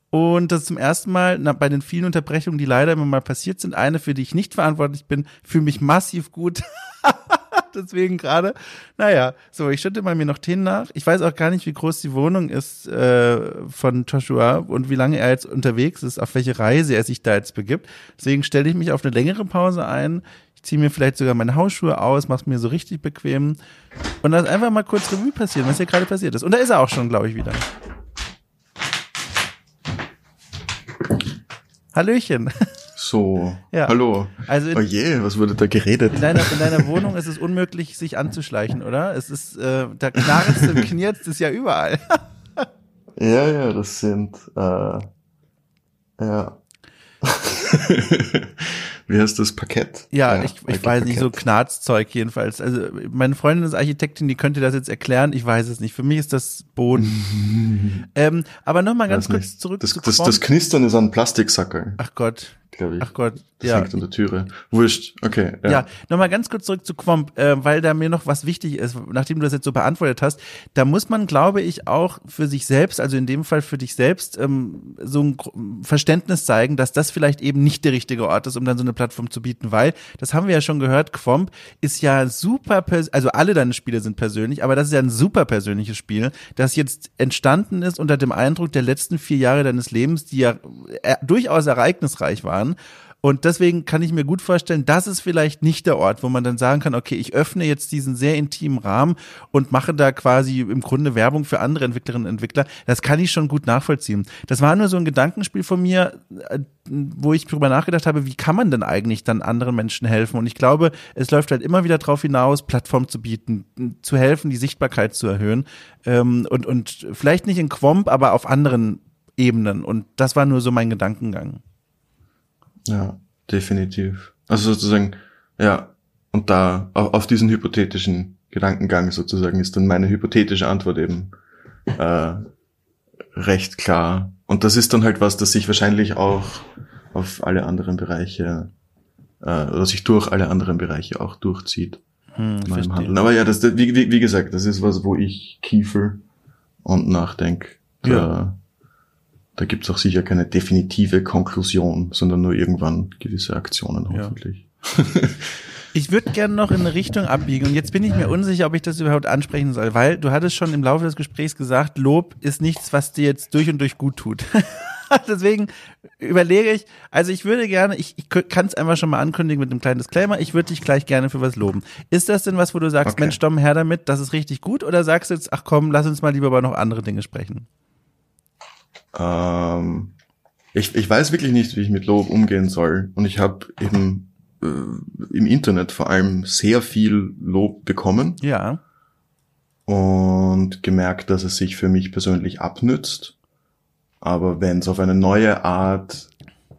Und das ist zum ersten Mal na, bei den vielen Unterbrechungen, die leider immer mal passiert sind, eine, für die ich nicht verantwortlich bin, fühle mich massiv gut. Deswegen gerade. Naja, so, ich schütte mal mir noch Tee nach. Ich weiß auch gar nicht, wie groß die Wohnung ist äh, von Joshua und wie lange er jetzt unterwegs ist, auf welche Reise er sich da jetzt begibt. Deswegen stelle ich mich auf eine längere Pause ein. Ich ziehe mir vielleicht sogar meine Hausschuhe aus, mach's mir so richtig bequem und lass einfach mal kurz Revue passieren, was hier gerade passiert ist. Und da ist er auch schon, glaube ich, wieder. Hallöchen. So, Ja. hallo. Also in, Oh je, was wurde da geredet? in, deiner, in deiner Wohnung ist es unmöglich, sich anzuschleichen, oder? Es ist, äh, da knarzt und knirzt es ja überall. Ja, ja, das sind, äh, ja. Wie heißt das Parkett? Ja, ich, ich Michael weiß nicht, so. Knarzzeug jedenfalls. Also meine Freundin ist Architektin, die könnte das jetzt erklären. Ich weiß es nicht. Für mich ist das Boden. ähm, aber nochmal ganz kurz nicht. zurück Das, zu das, das Knistern ist ein Plastiksackerl, Ach Gott, glaube ich. ach Gott. das ja, hängt an der Türe. Wurscht, okay. Ja, ja nochmal ganz kurz zurück zu Quomp, äh, weil da mir noch was wichtig ist, nachdem du das jetzt so beantwortet hast. Da muss man, glaube ich, auch für sich selbst, also in dem Fall für dich selbst, ähm, so ein Verständnis zeigen, dass das vielleicht eben nicht der richtige Ort ist, um dann so eine Plattform zu bieten, weil, das haben wir ja schon gehört, Quomp ist ja super, also alle deine Spiele sind persönlich, aber das ist ja ein super persönliches Spiel, das jetzt entstanden ist unter dem Eindruck der letzten vier Jahre deines Lebens, die ja äh, durchaus ereignisreich waren. Und deswegen kann ich mir gut vorstellen, das ist vielleicht nicht der Ort, wo man dann sagen kann, okay, ich öffne jetzt diesen sehr intimen Rahmen und mache da quasi im Grunde Werbung für andere Entwicklerinnen und Entwickler. Das kann ich schon gut nachvollziehen. Das war nur so ein Gedankenspiel von mir, äh, wo ich drüber nachgedacht habe, wie kann man denn eigentlich dann anderen Menschen helfen? Und ich glaube, es läuft halt immer wieder darauf hinaus, Plattform zu bieten, zu helfen, die Sichtbarkeit zu erhöhen. Ähm, und, und vielleicht nicht in Quomp, aber auf anderen Ebenen. Und das war nur so mein Gedankengang. Ja, definitiv. Also sozusagen, ja, und da, auf, diesen hypothetischen Gedankengang sozusagen ist dann meine hypothetische Antwort eben äh, recht klar. Und das ist dann halt was, das sich wahrscheinlich auch auf alle anderen Bereiche äh, oder sich durch alle anderen Bereiche auch durchzieht Hm, in meinem Handeln. Aber ja, das, wie, wie, wie gesagt, das ist was, wo ich kiefel und nachdenk. Da, Ja. Da gibt's auch sicher keine definitive Konklusion, sondern nur irgendwann gewisse Aktionen Ja. hoffentlich. Ich würde gerne noch in eine Richtung abbiegen und jetzt bin ich mir unsicher, ob ich das überhaupt ansprechen soll, weil du hattest schon im Laufe des Gesprächs gesagt, Lob ist nichts, was dir jetzt durch und durch gut tut. Deswegen überlege ich, also ich würde gerne, ich, ich kann es einfach schon mal ankündigen mit einem kleinen Disclaimer, ich würde dich gleich gerne für was loben. Ist das denn was, wo du sagst, okay. Mensch, Dom, her damit, das ist richtig gut? Oder sagst du jetzt, ach komm, lass uns mal lieber über noch andere Dinge sprechen? Ähm, ich, ich weiß wirklich nicht, wie ich mit Lob umgehen soll. Und ich habe eben äh, im Internet vor allem sehr viel Lob bekommen. Ja. Und gemerkt, dass es sich für mich persönlich abnützt. Aber wenn es auf eine neue Art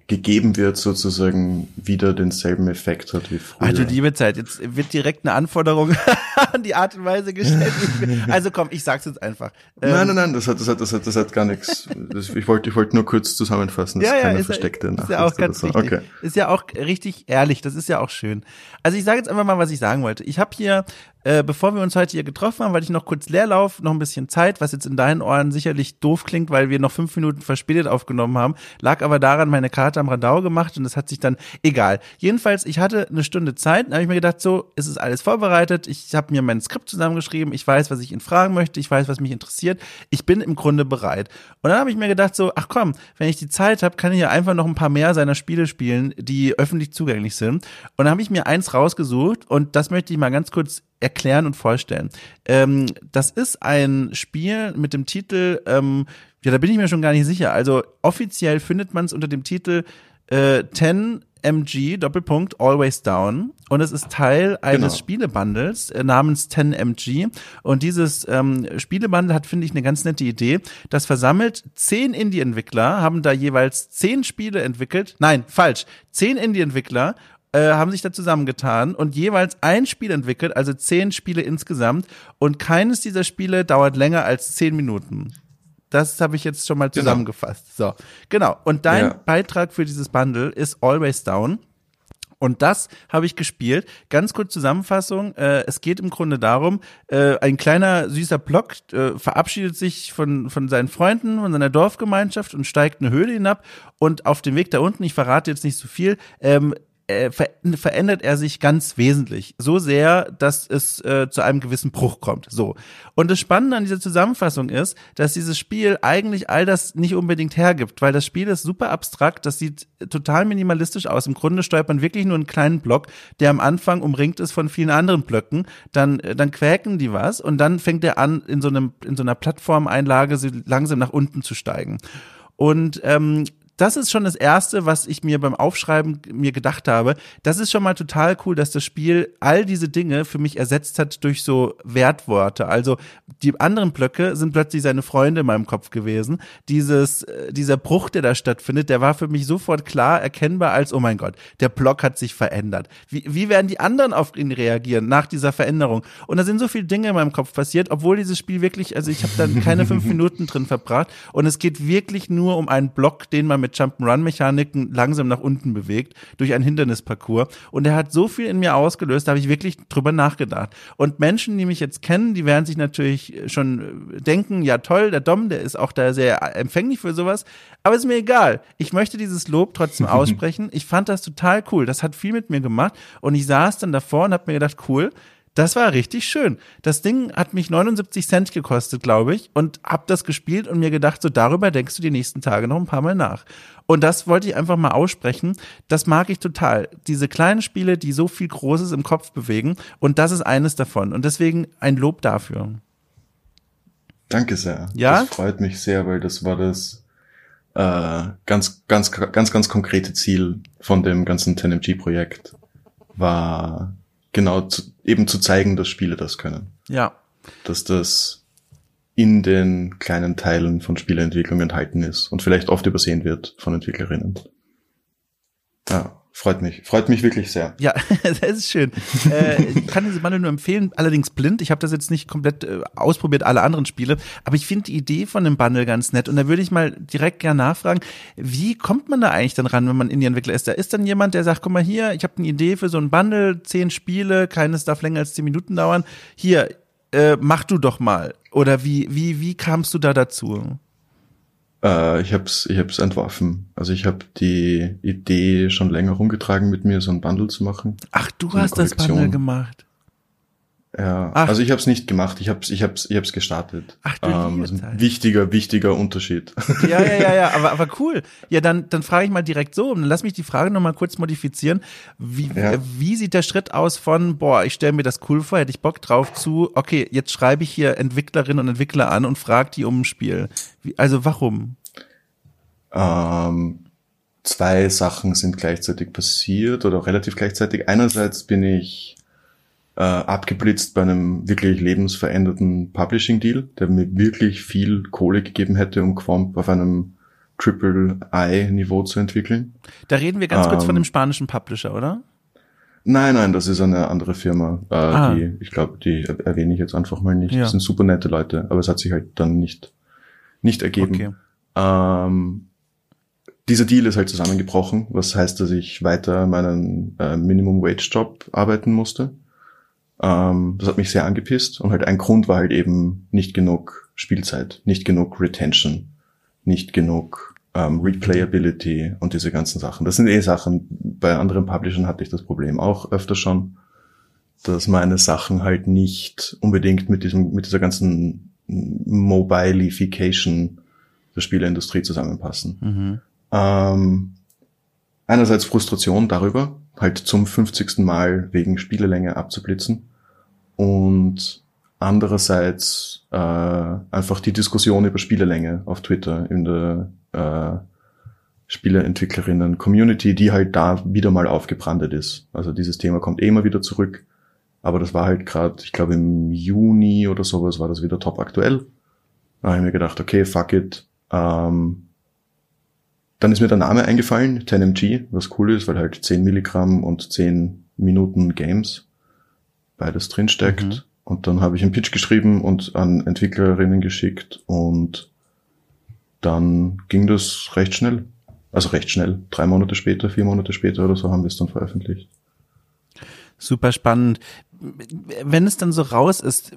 gegeben wird, sozusagen wieder denselben Effekt hat wie früher. Also liebe Zeit, jetzt wird direkt eine Anforderung an die Art und Weise gestellt. Also komm, ich sag's jetzt einfach. Ähm, nein, nein, nein, das hat, das hat, das hat, das hat gar nichts. Das, ich wollte, ich wollte nur kurz zusammenfassen. Das ja, ist keine ja, ist versteckte ja, ist ja auch ganz so. richtig. Okay. Ist ja auch richtig ehrlich. Das ist ja auch schön. Also ich sage jetzt einfach mal, was ich sagen wollte. Ich habe hier äh, bevor wir uns heute hier getroffen haben, weil ich noch kurz Leerlauf, noch ein bisschen Zeit, was jetzt in deinen Ohren sicherlich doof klingt, weil wir noch fünf Minuten verspätet aufgenommen haben, lag aber daran, meine Karte am Radau gemacht und das hat sich dann egal. Jedenfalls, ich hatte eine Stunde Zeit, dann habe ich mir gedacht, so, es ist alles vorbereitet, ich habe mir mein Skript zusammengeschrieben, ich weiß, was ich ihn fragen möchte, ich weiß, was mich interessiert, ich bin im Grunde bereit. Und dann habe ich mir gedacht, so, ach komm, wenn ich die Zeit habe, kann ich ja einfach noch ein paar mehr seiner Spiele spielen, die öffentlich zugänglich sind. Und dann habe ich mir eins rausgesucht und das möchte ich mal ganz kurz erklären und vorstellen. Ähm, das ist ein Spiel mit dem Titel, ähm, ja, da bin ich mir schon gar nicht sicher. Also offiziell findet man es unter dem Titel äh, 10 MG Doppelpunkt Always Down und es ist Teil eines genau. Spielebundles äh, namens 10 MG und dieses ähm, Spielebundle hat finde ich eine ganz nette Idee. Das versammelt zehn Indie-Entwickler, haben da jeweils zehn Spiele entwickelt. Nein, falsch, zehn Indie-Entwickler äh, haben sich da zusammengetan und jeweils ein Spiel entwickelt, also zehn Spiele insgesamt. Und keines dieser Spiele dauert länger als zehn Minuten. Das habe ich jetzt schon mal genau. zusammengefasst. Genau. So, genau. Und dein ja. Beitrag für dieses Bundle ist Always Down. Und das habe ich gespielt. Ganz kurz Zusammenfassung. Äh, es geht im Grunde darum, äh, ein kleiner süßer Block äh, verabschiedet sich von, von seinen Freunden, von seiner Dorfgemeinschaft und steigt eine Höhle hinab. Und auf dem Weg da unten, ich verrate jetzt nicht so viel, ähm, äh, ver verändert er sich ganz wesentlich. So sehr, dass es äh, zu einem gewissen Bruch kommt. So. Und das Spannende an dieser Zusammenfassung ist, dass dieses Spiel eigentlich all das nicht unbedingt hergibt, weil das Spiel ist super abstrakt, das sieht total minimalistisch aus. Im Grunde steuert man wirklich nur einen kleinen Block, der am Anfang umringt ist von vielen anderen Blöcken. Dann, äh, dann quäken die was und dann fängt er an, in so einem, in so einer Plattformeinlage langsam nach unten zu steigen. Und ähm, das ist schon das erste, was ich mir beim Aufschreiben mir gedacht habe. Das ist schon mal total cool, dass das Spiel all diese Dinge für mich ersetzt hat durch so Wertworte. Also die anderen Blöcke sind plötzlich seine Freunde in meinem Kopf gewesen. Dieses, äh, dieser Bruch, der da stattfindet, der war für mich sofort klar erkennbar als, oh mein Gott, der Block hat sich verändert. Wie, wie werden die anderen auf ihn reagieren nach dieser Veränderung? Und da sind so viele Dinge in meinem Kopf passiert, obwohl dieses Spiel wirklich, also ich habe da keine fünf Minuten drin verbracht und es geht wirklich nur um einen Block, den man mit mit Jump'n'Run-Mechaniken langsam nach unten bewegt durch ein Hindernisparcours. Und er hat so viel in mir ausgelöst, da habe ich wirklich drüber nachgedacht. Und Menschen, die mich jetzt kennen, die werden sich natürlich schon denken, ja toll, der Dom, der ist auch da sehr empfänglich für sowas. Aber ist mir egal. Ich möchte dieses Lob trotzdem aussprechen. Ich fand das total cool. Das hat viel mit mir gemacht. Und ich saß dann davor und habe mir gedacht, cool, das war richtig schön. Das Ding hat mich 79 Cent gekostet, glaube ich, und hab das gespielt und mir gedacht, so darüber denkst du die nächsten Tage noch ein paar Mal nach. Und das wollte ich einfach mal aussprechen. Das mag ich total. Diese kleinen Spiele, die so viel Großes im Kopf bewegen. Und das ist eines davon. Und deswegen ein Lob dafür. Danke sehr. Ja. Das freut mich sehr, weil das war das äh, ganz, ganz, ganz, ganz konkrete Ziel von dem ganzen 10MG-Projekt. War genau zu, eben zu zeigen, dass Spiele das können. Ja. Dass das in den kleinen Teilen von Spieleentwicklung enthalten ist und vielleicht oft übersehen wird von Entwicklerinnen. Ja, freut mich. Freut mich wirklich sehr. Ja, das ist schön. äh, ich kann diese Bundle nur empfehlen, allerdings blind. Ich habe das jetzt nicht komplett äh, ausprobiert, alle anderen Spiele, aber ich finde die Idee von dem Bundle ganz nett und da würde ich mal direkt gerne nachfragen, wie kommt man da eigentlich dann ran, wenn man Indie-Entwickler ist? Da ist dann jemand, der sagt, guck mal hier, ich habe eine Idee für so ein Bundle, zehn Spiele, keines darf länger als zehn Minuten dauern. Hier, äh, mach du doch mal. Oder wie, wie, wie kamst du da dazu? Äh, ich habe es ich hab's entworfen. Also ich habe die Idee schon länger rumgetragen mit mir, so ein Bundle zu machen. Ach, du So hast das. Bundle gemacht. Ja, Ach. also ich habe es nicht gemacht, ich habe es ich hab's, ich hab's gestartet. Ach, du ähm, ein wichtiger, wichtiger Unterschied. Ja, ja, ja, ja, aber, aber cool. Ja, dann, dann frage ich mal direkt so, und lass mich die Frage nochmal kurz modifizieren. Wie, Ja. äh, wie sieht der Schritt aus von, boah, ich stelle mir das cool vor, hätte ich Bock drauf zu, okay, jetzt schreibe ich hier Entwicklerinnen und Entwickler an und frage die um ein Spiel. Wie, also warum? Ähm, zwei Sachen sind gleichzeitig passiert oder relativ gleichzeitig. Einerseits bin ich äh, abgeblitzt bei einem wirklich lebensverändernden Publishing-Deal, der mir wirklich viel Kohle gegeben hätte, um Quomp auf einem Triple-I-Niveau zu entwickeln. Da reden wir ganz kurz von Ähm, dem spanischen Publisher, oder? Nein, nein, das ist eine andere Firma. Äh, Ah. die, ich glaube, die er- erwähne ich jetzt einfach mal nicht. Ja. Das sind super nette Leute, aber es hat sich halt dann nicht, nicht ergeben. Okay. Ähm, dieser Deal ist halt zusammengebrochen, was heißt, dass ich weiter meinen äh, Minimum Wage Job arbeiten musste. Ähm, das hat mich sehr angepisst und halt ein Grund war halt eben nicht genug Spielzeit, nicht genug Retention, nicht genug ähm, Replayability und diese ganzen Sachen. Das sind eh Sachen, bei anderen Publishern hatte ich das Problem auch öfter schon, dass meine Sachen halt nicht unbedingt mit diesem, mit dieser ganzen Mobilification der Spieleindustrie zusammenpassen. Mhm. Ähm, einerseits Frustration darüber, halt zum 50. Mal wegen Spielelänge abzublitzen und andererseits äh, einfach die Diskussion über Spielelänge auf Twitter in der äh, Spieleentwicklerinnen-Community, die halt da wieder mal aufgebrandet ist. Also dieses Thema kommt eh immer wieder zurück, aber das war halt gerade, ich glaube im Juni oder sowas war das wieder top aktuell. Da habe ich mir gedacht, okay, fuck it. Ähm, dann ist mir der Name eingefallen, 10mg, was cool ist, weil halt 10 Milligramm und 10 Minuten Games beides drinsteckt. Mhm. Und dann habe ich einen Pitch geschrieben und an Entwicklerinnen geschickt und dann ging das recht schnell. Also recht schnell. Drei Monate später, vier Monate später oder so haben wir es dann veröffentlicht. Super spannend. Wenn es dann so raus ist,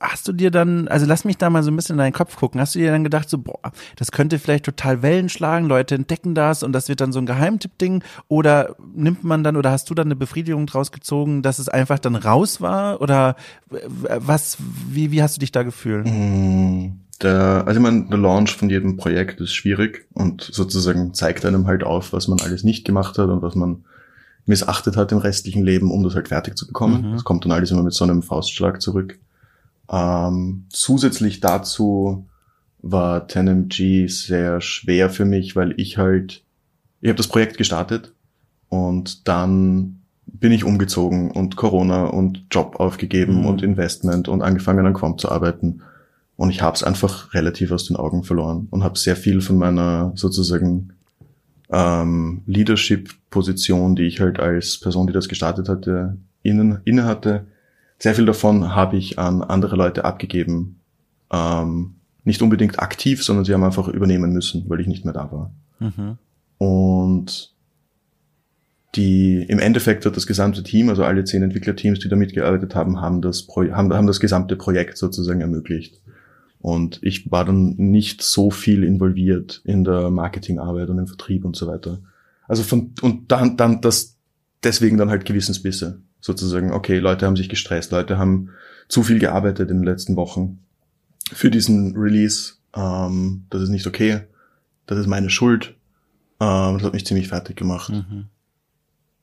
hast du dir dann, also lass mich da mal so ein bisschen in deinen Kopf gucken, hast du dir dann gedacht, so, boah, das könnte vielleicht total Wellen schlagen, Leute entdecken das und das wird dann so ein Geheimtipp-Ding? Oder nimmt man dann oder hast du dann eine Befriedigung draus gezogen, dass es einfach dann raus war? Oder was, wie, wie hast du dich da gefühlt? Mm, Der, also ich meine, der Launch von jedem Projekt ist schwierig und sozusagen zeigt einem halt auf, was man alles nicht gemacht hat und was man missachtet hat im restlichen Leben, um das halt fertig zu bekommen. Mhm. Das kommt dann alles immer mit so einem Faustschlag zurück. Ähm, zusätzlich dazu war 10MG sehr schwer für mich, weil ich halt, ich habe das Projekt gestartet und dann bin ich umgezogen und Corona und Job aufgegeben Mhm. und Investment und angefangen an Quant zu arbeiten. Und ich habe es einfach relativ aus den Augen verloren und habe sehr viel von meiner sozusagen ähm, Leadership-Position, die ich halt als Person, die das gestartet hatte, innen, inne hatte, sehr viel davon habe ich an andere Leute abgegeben. Ähm, nicht unbedingt aktiv, sondern sie haben einfach übernehmen müssen, weil ich nicht mehr da war. Mhm. Und die, im Endeffekt hat das gesamte Team, also alle zehn Entwicklerteams, die da mitgearbeitet haben, haben das, Pro, haben, haben das gesamte Projekt sozusagen ermöglicht. Und ich war dann nicht so viel involviert in der Marketingarbeit und im Vertrieb und so weiter. Also von, und dann, dann das, deswegen dann halt Gewissensbisse. Sozusagen, okay, Leute haben sich gestresst, Leute haben zu viel gearbeitet in den letzten Wochen für diesen Release. Ähm, das ist nicht okay. Das ist meine Schuld. Ähm, das hat mich ziemlich fertig gemacht. Mhm.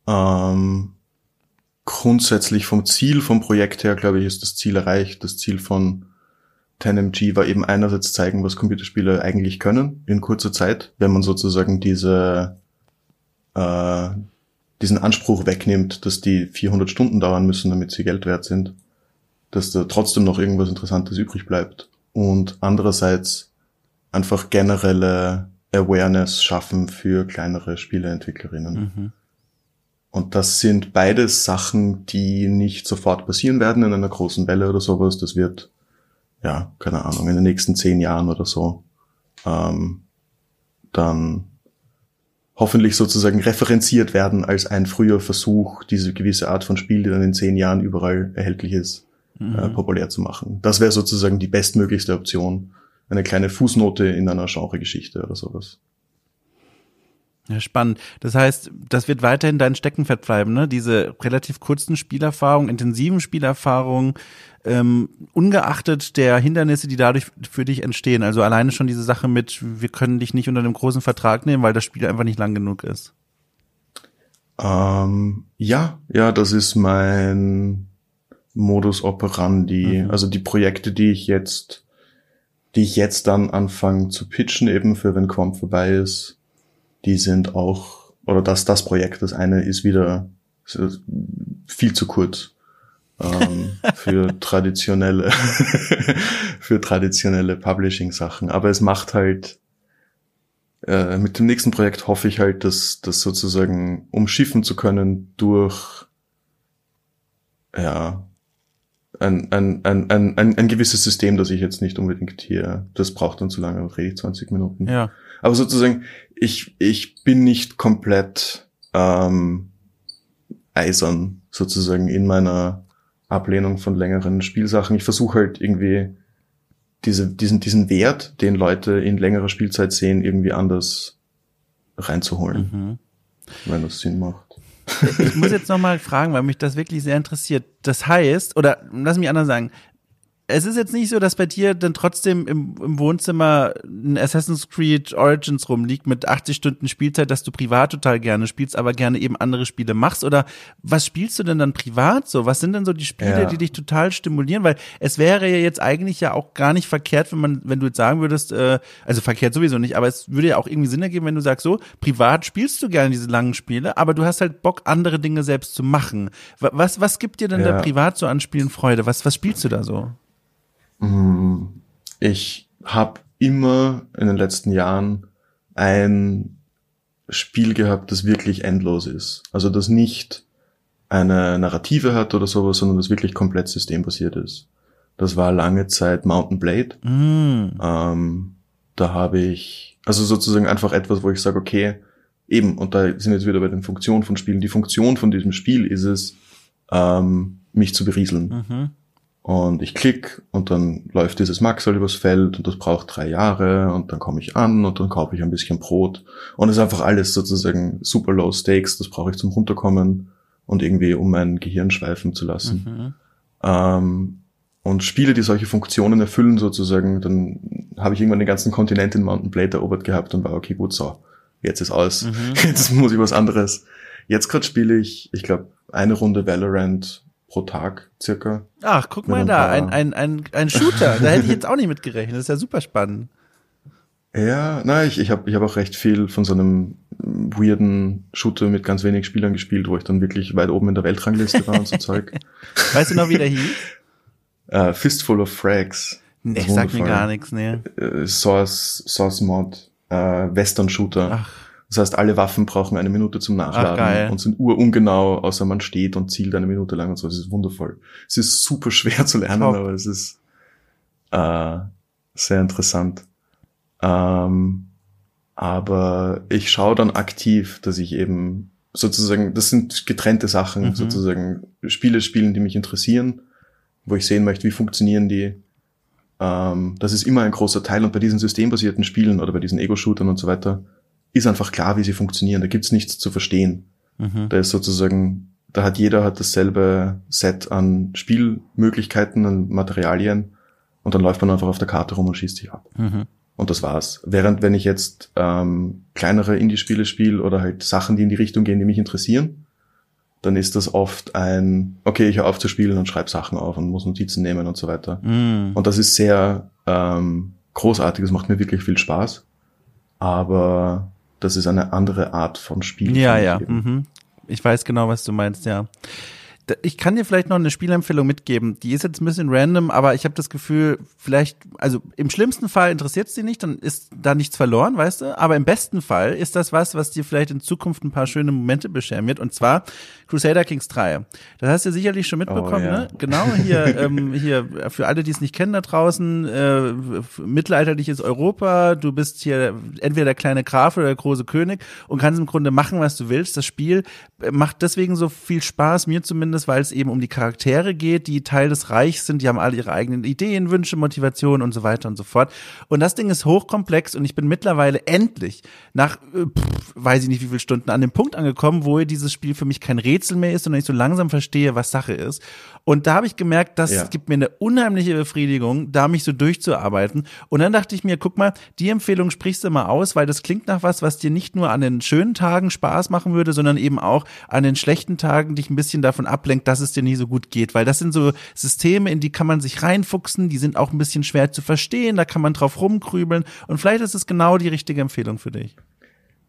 Ähm, grundsätzlich vom Ziel, vom Projekt her, glaube ich, ist das Ziel erreicht. Das Ziel von 10MG war eben einerseits zeigen, was Computerspiele eigentlich können in kurzer Zeit, wenn man sozusagen diese, äh, diesen Anspruch wegnimmt, dass die 400 Stunden dauern müssen, damit sie Geld wert sind, dass da trotzdem noch irgendwas Interessantes übrig bleibt. Und andererseits einfach generelle Awareness schaffen für kleinere Spieleentwicklerinnen. Mhm. Und das sind beides Sachen, die nicht sofort passieren werden in einer großen Welle oder sowas. Das wird, ja, keine Ahnung, in den nächsten zehn Jahren oder so, ähm, dann hoffentlich sozusagen referenziert werden als ein früher Versuch, diese gewisse Art von Spiel, die dann in zehn Jahren überall erhältlich ist, äh, Mhm. populär zu machen. Das wäre sozusagen die bestmöglichste Option eine kleine Fußnote in einer Genregeschichte oder sowas. Ja, spannend. Das heißt, das wird weiterhin dein Steckenpferd bleiben, ne? Diese relativ kurzen Spielerfahrungen, intensiven Spielerfahrungen, ähm, ungeachtet der Hindernisse, die dadurch für dich entstehen. Also alleine schon diese Sache mit, wir können dich nicht unter einem großen Vertrag nehmen, weil das Spiel einfach nicht lang genug ist. Ähm, ja, ja, das ist mein Modus operandi. Mhm. Also die Projekte, die ich jetzt, die ich jetzt dann anfange zu pitchen, eben für wenn Quam vorbei ist, die sind auch, oder das, das Projekt, das eine ist wieder viel zu kurz ähm, für traditionelle, für traditionelle Publishing-Sachen. Aber es macht halt, äh, mit dem nächsten Projekt hoffe ich halt, dass das sozusagen umschiffen zu können durch, ja, ein, ein, ein, ein, ein, ein gewisses System, das ich jetzt nicht unbedingt hier, das braucht dann zu lange, rede ich 20 Minuten. Ja. Aber sozusagen, ich, ich bin nicht komplett ähm, eisern sozusagen in meiner Ablehnung von längeren Spielsachen. Ich versuche halt irgendwie diese, diesen, diesen Wert, den Leute in längerer Spielzeit sehen, irgendwie anders reinzuholen, mhm. wenn das Sinn macht. Ich muss jetzt nochmal fragen, weil mich das wirklich sehr interessiert. Das heißt, oder lass mich anders sagen, es ist jetzt nicht so, dass bei dir dann trotzdem im, im, Wohnzimmer ein Assassin's Creed Origins rumliegt mit 80 Stunden Spielzeit, dass du privat total gerne spielst, aber gerne eben andere Spiele machst. Oder was spielst du denn dann privat so? Was sind denn so die Spiele, ja. die dich total stimulieren? Weil es wäre ja jetzt eigentlich ja auch gar nicht verkehrt, wenn man, wenn du jetzt sagen würdest, äh, also verkehrt sowieso nicht, aber es würde ja auch irgendwie Sinn ergeben, wenn du sagst, so, privat spielst du gerne diese langen Spiele, aber du hast halt Bock, andere Dinge selbst zu machen. Was, was gibt dir denn ja. da privat so an Spielen Freude? Was, was spielst du da so? Mm, ich habe immer in den letzten Jahren ein Spiel gehabt, das wirklich endlos ist. Also das nicht eine Narrative hat oder sowas, sondern das wirklich komplett systembasiert ist. Das war lange Zeit Mountain Blade. Mm. Ähm, da habe ich, also sozusagen einfach etwas, wo ich sage, okay, eben, und da sind wir jetzt wieder bei den Funktionen von Spielen. Die Funktion von diesem Spiel ist es, ähm, mich zu berieseln. Mhm. Und ich klick und dann läuft dieses Maxwell übers Feld und das braucht drei Jahre und dann komme ich an und dann kaufe ich ein bisschen Brot. Und es ist einfach alles sozusagen super low stakes, das brauche ich zum Runterkommen und irgendwie um mein Gehirn schweifen zu lassen. Mhm. Ähm, und Spiele, die solche Funktionen erfüllen sozusagen, dann habe ich irgendwann den ganzen Kontinent in Mountain Blade erobert gehabt und war okay, gut, so, jetzt ist aus. Mhm. Jetzt muss ich was anderes. Jetzt gerade spiele ich, ich glaube, eine Runde Valorant pro Tag circa. Ach, guck mal da, ein, ein, ein, ein Shooter. da hätte ich jetzt auch nicht mitgerechnet. Das ist ja super spannend. Ja, nein, ich, ich habe ich hab auch recht viel von so einem weirden Shooter mit ganz wenig Spielern gespielt, wo ich dann wirklich weit oben in der Weltrangliste war und so Zeug. Weißt du noch, wie der hieß? Uh, Fistful of Frags. Nee, sag mir gar nichts. Uh, Source, Source Mod, uh, Western Shooter. Ach. Das heißt, alle Waffen brauchen eine Minute zum Nachladen Ach, und sind urungenau, außer man steht und zielt eine Minute lang und so. Das ist wundervoll. Es ist super schwer zu lernen, Top. aber es ist äh, sehr interessant. Ähm, aber ich schaue dann aktiv, dass ich eben sozusagen, das sind getrennte Sachen, mhm. sozusagen Spiele spielen, die mich interessieren, wo ich sehen möchte, wie funktionieren die. Ähm, das ist immer ein großer Teil und bei diesen systembasierten Spielen oder bei diesen Ego-Shootern und so weiter, ist einfach klar, wie sie funktionieren. Da gibt's nichts zu verstehen. Mhm. Da ist sozusagen, da hat jeder hat dasselbe Set an Spielmöglichkeiten, an Materialien und dann läuft man einfach auf der Karte rum und schießt sich ab. Mhm. Und das war's. Während wenn ich jetzt ähm, kleinere Indie-Spiele spiele oder halt Sachen, die in die Richtung gehen, die mich interessieren, dann ist das oft ein, okay, ich höre auf zu spielen und schreibe Sachen auf und muss Notizen nehmen und so weiter. Mhm. Und das ist sehr ähm, großartig, es macht mir wirklich viel Spaß. Aber das ist eine andere Art von Spiel. Ja, ja. Mhm. Ich weiß genau, was du meinst, ja ich kann dir vielleicht noch eine Spielempfehlung mitgeben. Die ist jetzt ein bisschen random, aber ich habe das Gefühl, vielleicht, also im schlimmsten Fall interessiert es dich nicht, dann ist da nichts verloren, weißt du? Aber im besten Fall ist das was, was dir vielleicht in Zukunft ein paar schöne Momente bescheren wird. Und zwar Crusader Kings 3. Das hast du sicherlich schon mitbekommen, oh, ja. ne? Genau, hier, ähm, hier, für alle, die es nicht kennen da draußen, äh, mittelalterliches Europa, du bist hier entweder der kleine Graf oder der große König und kannst im Grunde machen, was du willst. Das Spiel macht deswegen so viel Spaß, mir zumindest weil es eben um die Charaktere geht, die Teil des Reichs sind, die haben alle ihre eigenen Ideen, Wünsche, Motivationen und so weiter und so fort. Und das Ding ist hochkomplex und ich bin mittlerweile endlich nach, äh, pff, weiß ich nicht wie viele Stunden, an dem Punkt angekommen, wo dieses Spiel für mich kein Rätsel mehr ist, sondern ich so langsam verstehe, was Sache ist. Und da habe ich gemerkt, das Ja. gibt mir eine unheimliche Befriedigung, da mich so durchzuarbeiten. Und dann dachte ich mir, guck mal, die Empfehlung sprichst du mal aus, weil das klingt nach was, was dir nicht nur an den schönen Tagen Spaß machen würde, sondern eben auch an den schlechten Tagen dich ein bisschen davon ablenkt, dass es dir nie so gut geht. Weil das sind so Systeme, in die kann man sich reinfuchsen, die sind auch ein bisschen schwer zu verstehen, da kann man drauf rumkrübeln. Und vielleicht ist es genau die richtige Empfehlung für dich.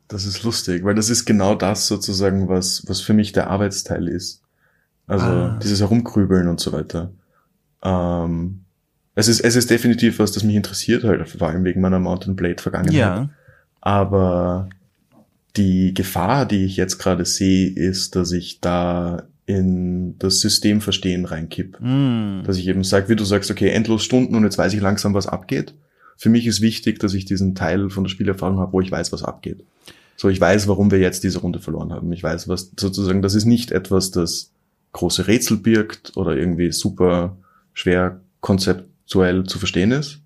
Das ist lustig, weil das ist genau das sozusagen, was, was für mich der Arbeitsteil ist. Also Ah. dieses Herumgrübeln und so weiter. Ähm, es ist, es ist definitiv was, das mich interessiert, halt, vor allem wegen meiner Mountain Blade Vergangenheit. Ja. Aber die Gefahr, die ich jetzt gerade sehe, ist, dass ich da in das Systemverstehen reinkipp. Hm. Dass ich eben sage, wie du sagst, okay, endlos Stunden und jetzt weiß ich langsam, was abgeht. Für mich ist wichtig, dass ich diesen Teil von der Spielerfahrung habe, wo ich weiß, was abgeht. So, ich weiß, warum wir jetzt diese Runde verloren haben. Ich weiß, was sozusagen, das ist nicht etwas, das große Rätsel birgt oder irgendwie super schwer konzeptuell zu verstehen ist.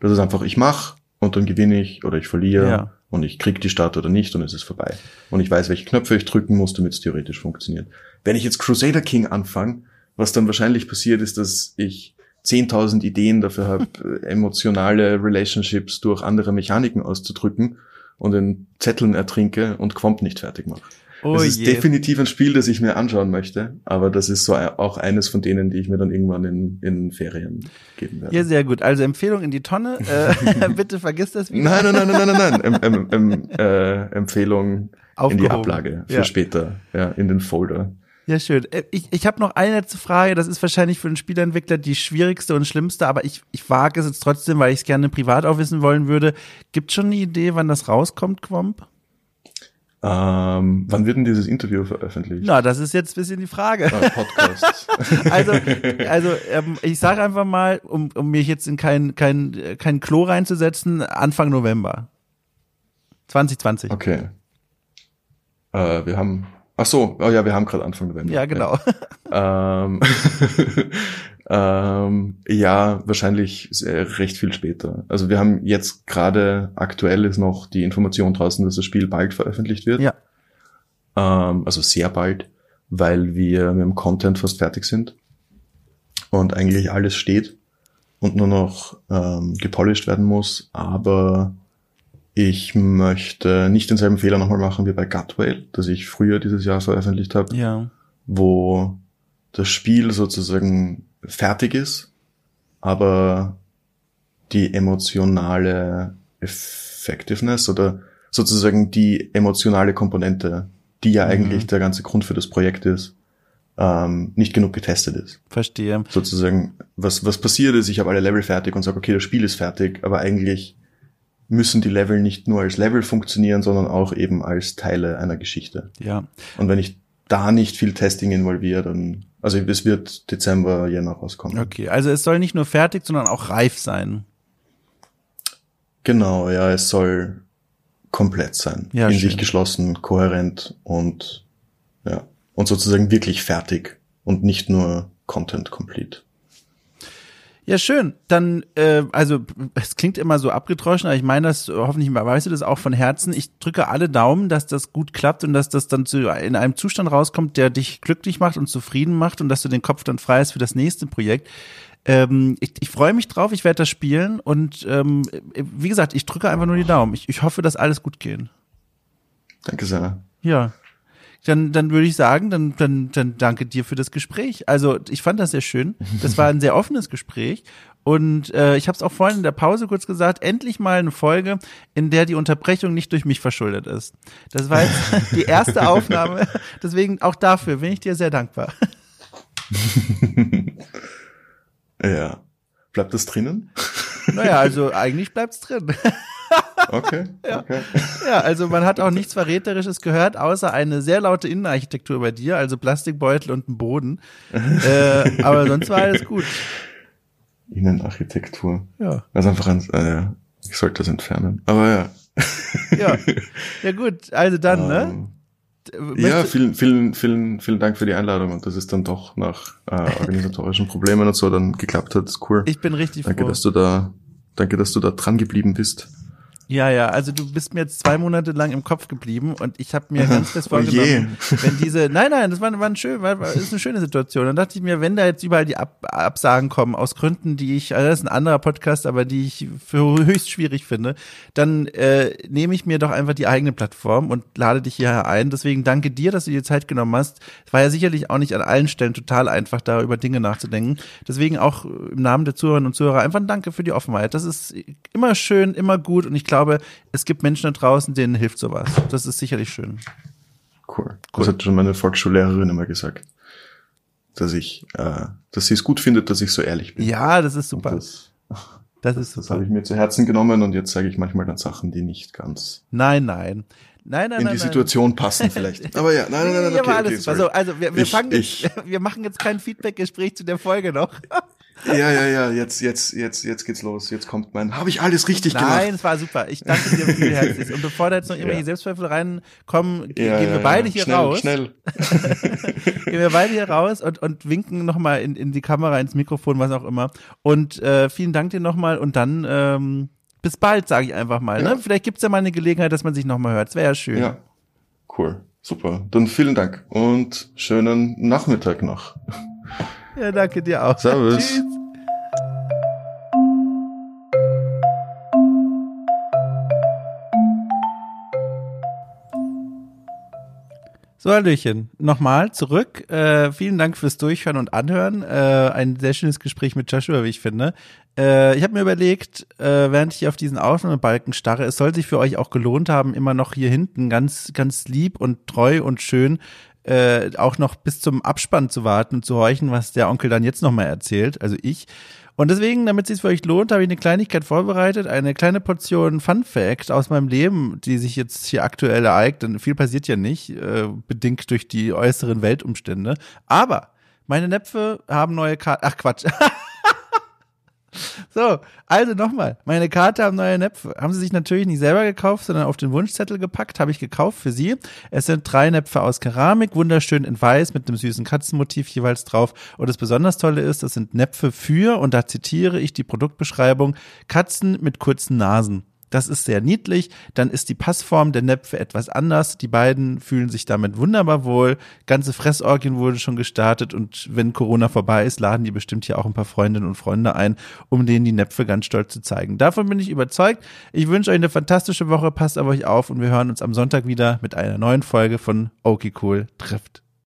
Das ist einfach, ich mach und dann gewinne ich oder ich verliere Ja. und ich krieg die Stadt oder nicht und es ist vorbei. Und ich weiß, welche Knöpfe ich drücken muss, damit es theoretisch funktioniert. Wenn ich jetzt Crusader King anfange, was dann wahrscheinlich passiert, ist, dass ich 10.000 Ideen dafür habe, emotionale Relationships durch andere Mechaniken auszudrücken und in Zetteln ertrinke und Quomp nicht fertig mache. Oh das ist je. definitiv ein Spiel, das ich mir anschauen möchte, aber das ist so auch eines von denen, die ich mir dann irgendwann in, in Ferien geben werde. Ja, sehr gut. Also Empfehlung in die Tonne. Äh, bitte vergiss das wieder. Nein, nein, nein, nein, nein, nein. Em, em, em, äh, Empfehlung in die Aufgehoben. Ablage für Ja. später, ja, in den Folder. Ja, schön. Äh, Ich, ich habe noch eine letzte Frage. Das ist wahrscheinlich für den Spieleentwickler die schwierigste und schlimmste, aber ich, ich wage es jetzt trotzdem, weil ich es gerne privat auch wissen wollen würde. Gibt schon eine Idee, wann das rauskommt, Quomp? Ähm, wann wird denn dieses Interview veröffentlicht? Na, das ist jetzt ein bisschen die Frage. Ah, Podcast. Also, also ähm, ich sage einfach mal, um, um mich jetzt in kein, kein, kein Klo reinzusetzen, Anfang November. 2020. Okay. Äh, wir haben. Ach so, oh ja, wir haben gerade Anfang November. Ja, genau. Ähm, ähm, ja, wahrscheinlich recht viel später. Also wir haben jetzt gerade aktuell ist noch die Information draußen, dass das Spiel bald veröffentlicht wird. Ja. Ähm, also sehr bald, weil wir mit dem Content fast fertig sind und eigentlich alles steht und nur noch ähm, gepolished werden muss. Aber ich möchte nicht denselben Fehler nochmal machen wie bei Gutwale, das ich früher dieses Jahr veröffentlicht habe Ja. wo das Spiel sozusagen fertig ist, aber die emotionale Effectiveness oder sozusagen die emotionale Komponente, die ja Mhm. eigentlich der ganze Grund für das Projekt ist, ähm, nicht genug getestet ist. Verstehe. Sozusagen, was, was passiert ist, ich habe alle Level fertig und sage, okay, das Spiel ist fertig, aber eigentlich müssen die Level nicht nur als Level funktionieren, sondern auch eben als Teile einer Geschichte. Ja. Und wenn ich da nicht viel Testing involviere, dann, also es wird Dezember, Jänner rauskommen. Okay. Also es soll nicht nur fertig, sondern auch reif sein. Genau, ja, es soll komplett sein. Ja, in schön. sich geschlossen, kohärent und, ja, und sozusagen wirklich fertig und nicht nur Content complete. Ja, schön. Dann, äh, also es klingt immer so abgedroschen, aber ich meine das, hoffentlich weißt du das auch von Herzen. Ich drücke alle Daumen, dass das gut klappt und dass das dann zu, in einem Zustand rauskommt, der dich glücklich macht und zufrieden macht und dass du den Kopf dann frei hast für das nächste Projekt. Ähm, ich ich freue mich drauf, ich werde das spielen und ähm, wie gesagt, ich drücke einfach nur die Daumen. Ich, ich hoffe, dass alles gut geht. Danke sehr. Ja. Dann, dann würde ich sagen, dann, dann, dann danke dir für das Gespräch. Also ich fand das sehr schön. Das war ein sehr offenes Gespräch. Und äh, ich habe es auch vorhin in der Pause kurz gesagt, endlich mal eine Folge, in der die Unterbrechung nicht durch mich verschuldet ist. Das war jetzt die erste Aufnahme. Deswegen auch dafür bin ich dir sehr dankbar. Ja. Bleibt das drinnen? Naja, also eigentlich bleibt's drin. Okay, okay. Ja, also man hat auch nichts Verräterisches gehört, außer eine sehr laute Innenarchitektur bei dir, also Plastikbeutel und ein Boden. äh, aber sonst war alles gut. Innenarchitektur. Ja. Also einfach ein, äh, ja. ich sollte das entfernen. Aber ja. Ja, ja gut, also dann, ne? Ja, vielen, vielen, vielen, vielen Dank für die Einladung und dass es dann doch nach äh, organisatorischen Problemen und so dann geklappt hat. cool. Ich bin richtig danke, froh. dass du da, danke, dass du da dran geblieben bist. Ja, ja, also du bist mir jetzt zwei Monate lang im Kopf geblieben und ich habe mir ganz fest vorgenommen, oh wenn diese, nein, nein, das war, war, ein schön, war, war, ist eine schöne Situation. Dann dachte ich mir, wenn da jetzt überall die Ab Absagen kommen, aus Gründen, die ich, also das ist ein anderer Podcast, aber die ich für höchst schwierig finde, dann äh, nehme ich mir doch einfach die eigene Plattform und lade dich hierher ein. Deswegen danke dir, dass du dir Zeit genommen hast. Es war ja sicherlich auch nicht an allen Stellen total einfach, da über Dinge nachzudenken. Deswegen auch im Namen der Zuhörerinnen und Zuhörer einfach ein Danke für die Offenheit. Das ist immer schön, immer gut und ich glaube, glaube, es gibt Menschen da draußen, denen hilft sowas. Das ist sicherlich schön. Cool. cool. Das hat schon meine Volksschullehrerin immer gesagt. Dass ich, äh, dass sie es gut findet, dass ich so ehrlich bin. Ja, das ist super. Das, das, ist super. Das habe ich mir zu Herzen genommen und jetzt sage ich manchmal dann Sachen, die nicht ganz. Nein, nein. Nein, nein, in nein, die Situation passen vielleicht. Aber ja, nein, nein, nein, okay, ja, alles okay, also, also wir, wir ich, fangen ich. Jetzt, wir machen jetzt kein Feedback-Gespräch zu der Folge noch. Ja, ja, ja, jetzt, jetzt, jetzt, jetzt geht's los. Jetzt kommt mein, habe ich alles richtig Nein, gemacht? Nein, es war super. Ich danke dir viel herzlich. Und bevor da jetzt noch irgendwelche ja. Selbstzweifel reinkommen, ja, gehen wir beide hier schnell, raus. Schnell. gehen wir beide hier raus und, und winken nochmal in, in die Kamera, ins Mikrofon, was auch immer. Und äh, vielen Dank dir nochmal und dann ähm, bis bald, sage ich einfach mal. Ne? Vielleicht gibt's ja mal eine Gelegenheit, dass man sich nochmal hört. Das wäre ja schön. Ja, cool. Super. Dann vielen Dank und schönen Nachmittag noch. Ja, danke dir auch. Servus. Tschüss. So, Hallöchen. Nochmal zurück. Äh, vielen Dank fürs Durchhören und Anhören. Äh, ein sehr schönes Gespräch mit Joshua, wie ich finde. Äh, ich habe mir überlegt, äh, während ich hier auf diesen Aufnahmebalken starre, es soll sich für euch auch gelohnt haben, immer noch hier hinten ganz, ganz lieb und treu und schön äh, auch noch bis zum Abspann zu warten und zu horchen, was der Onkel dann jetzt nochmal erzählt, also ich. Und deswegen, damit es sich für euch lohnt, habe ich eine Kleinigkeit vorbereitet, eine kleine Portion Fun Fact aus meinem Leben, die sich jetzt hier aktuell ereignet. Viel passiert ja nicht, äh, bedingt durch die äußeren Weltumstände. Aber meine Näpfe haben neue Karten. Ach Quatsch. So, also nochmal. Meine Karte haben neue Näpfe. Haben sie sich natürlich nicht selber gekauft, sondern auf den Wunschzettel gepackt. Habe ich gekauft für sie. Es sind drei Näpfe aus Keramik, wunderschön in weiß mit einem süßen Katzenmotiv jeweils drauf. Und das besonders Tolle ist, das sind Näpfe für, und da zitiere ich die Produktbeschreibung, Katzen mit kurzen Nasen. Das ist sehr niedlich. Dann ist die Passform der Näpfe etwas anders. Die beiden fühlen sich damit wunderbar wohl. Ganze Fressorgien wurde schon gestartet und wenn Corona vorbei ist, laden die bestimmt hier auch ein paar Freundinnen und Freunde ein, um denen die Näpfe ganz stolz zu zeigen. Davon bin ich überzeugt. Ich wünsche euch eine fantastische Woche. Passt auf euch auf und wir hören uns am Sonntag wieder mit einer neuen Folge von Okie Cool trifft.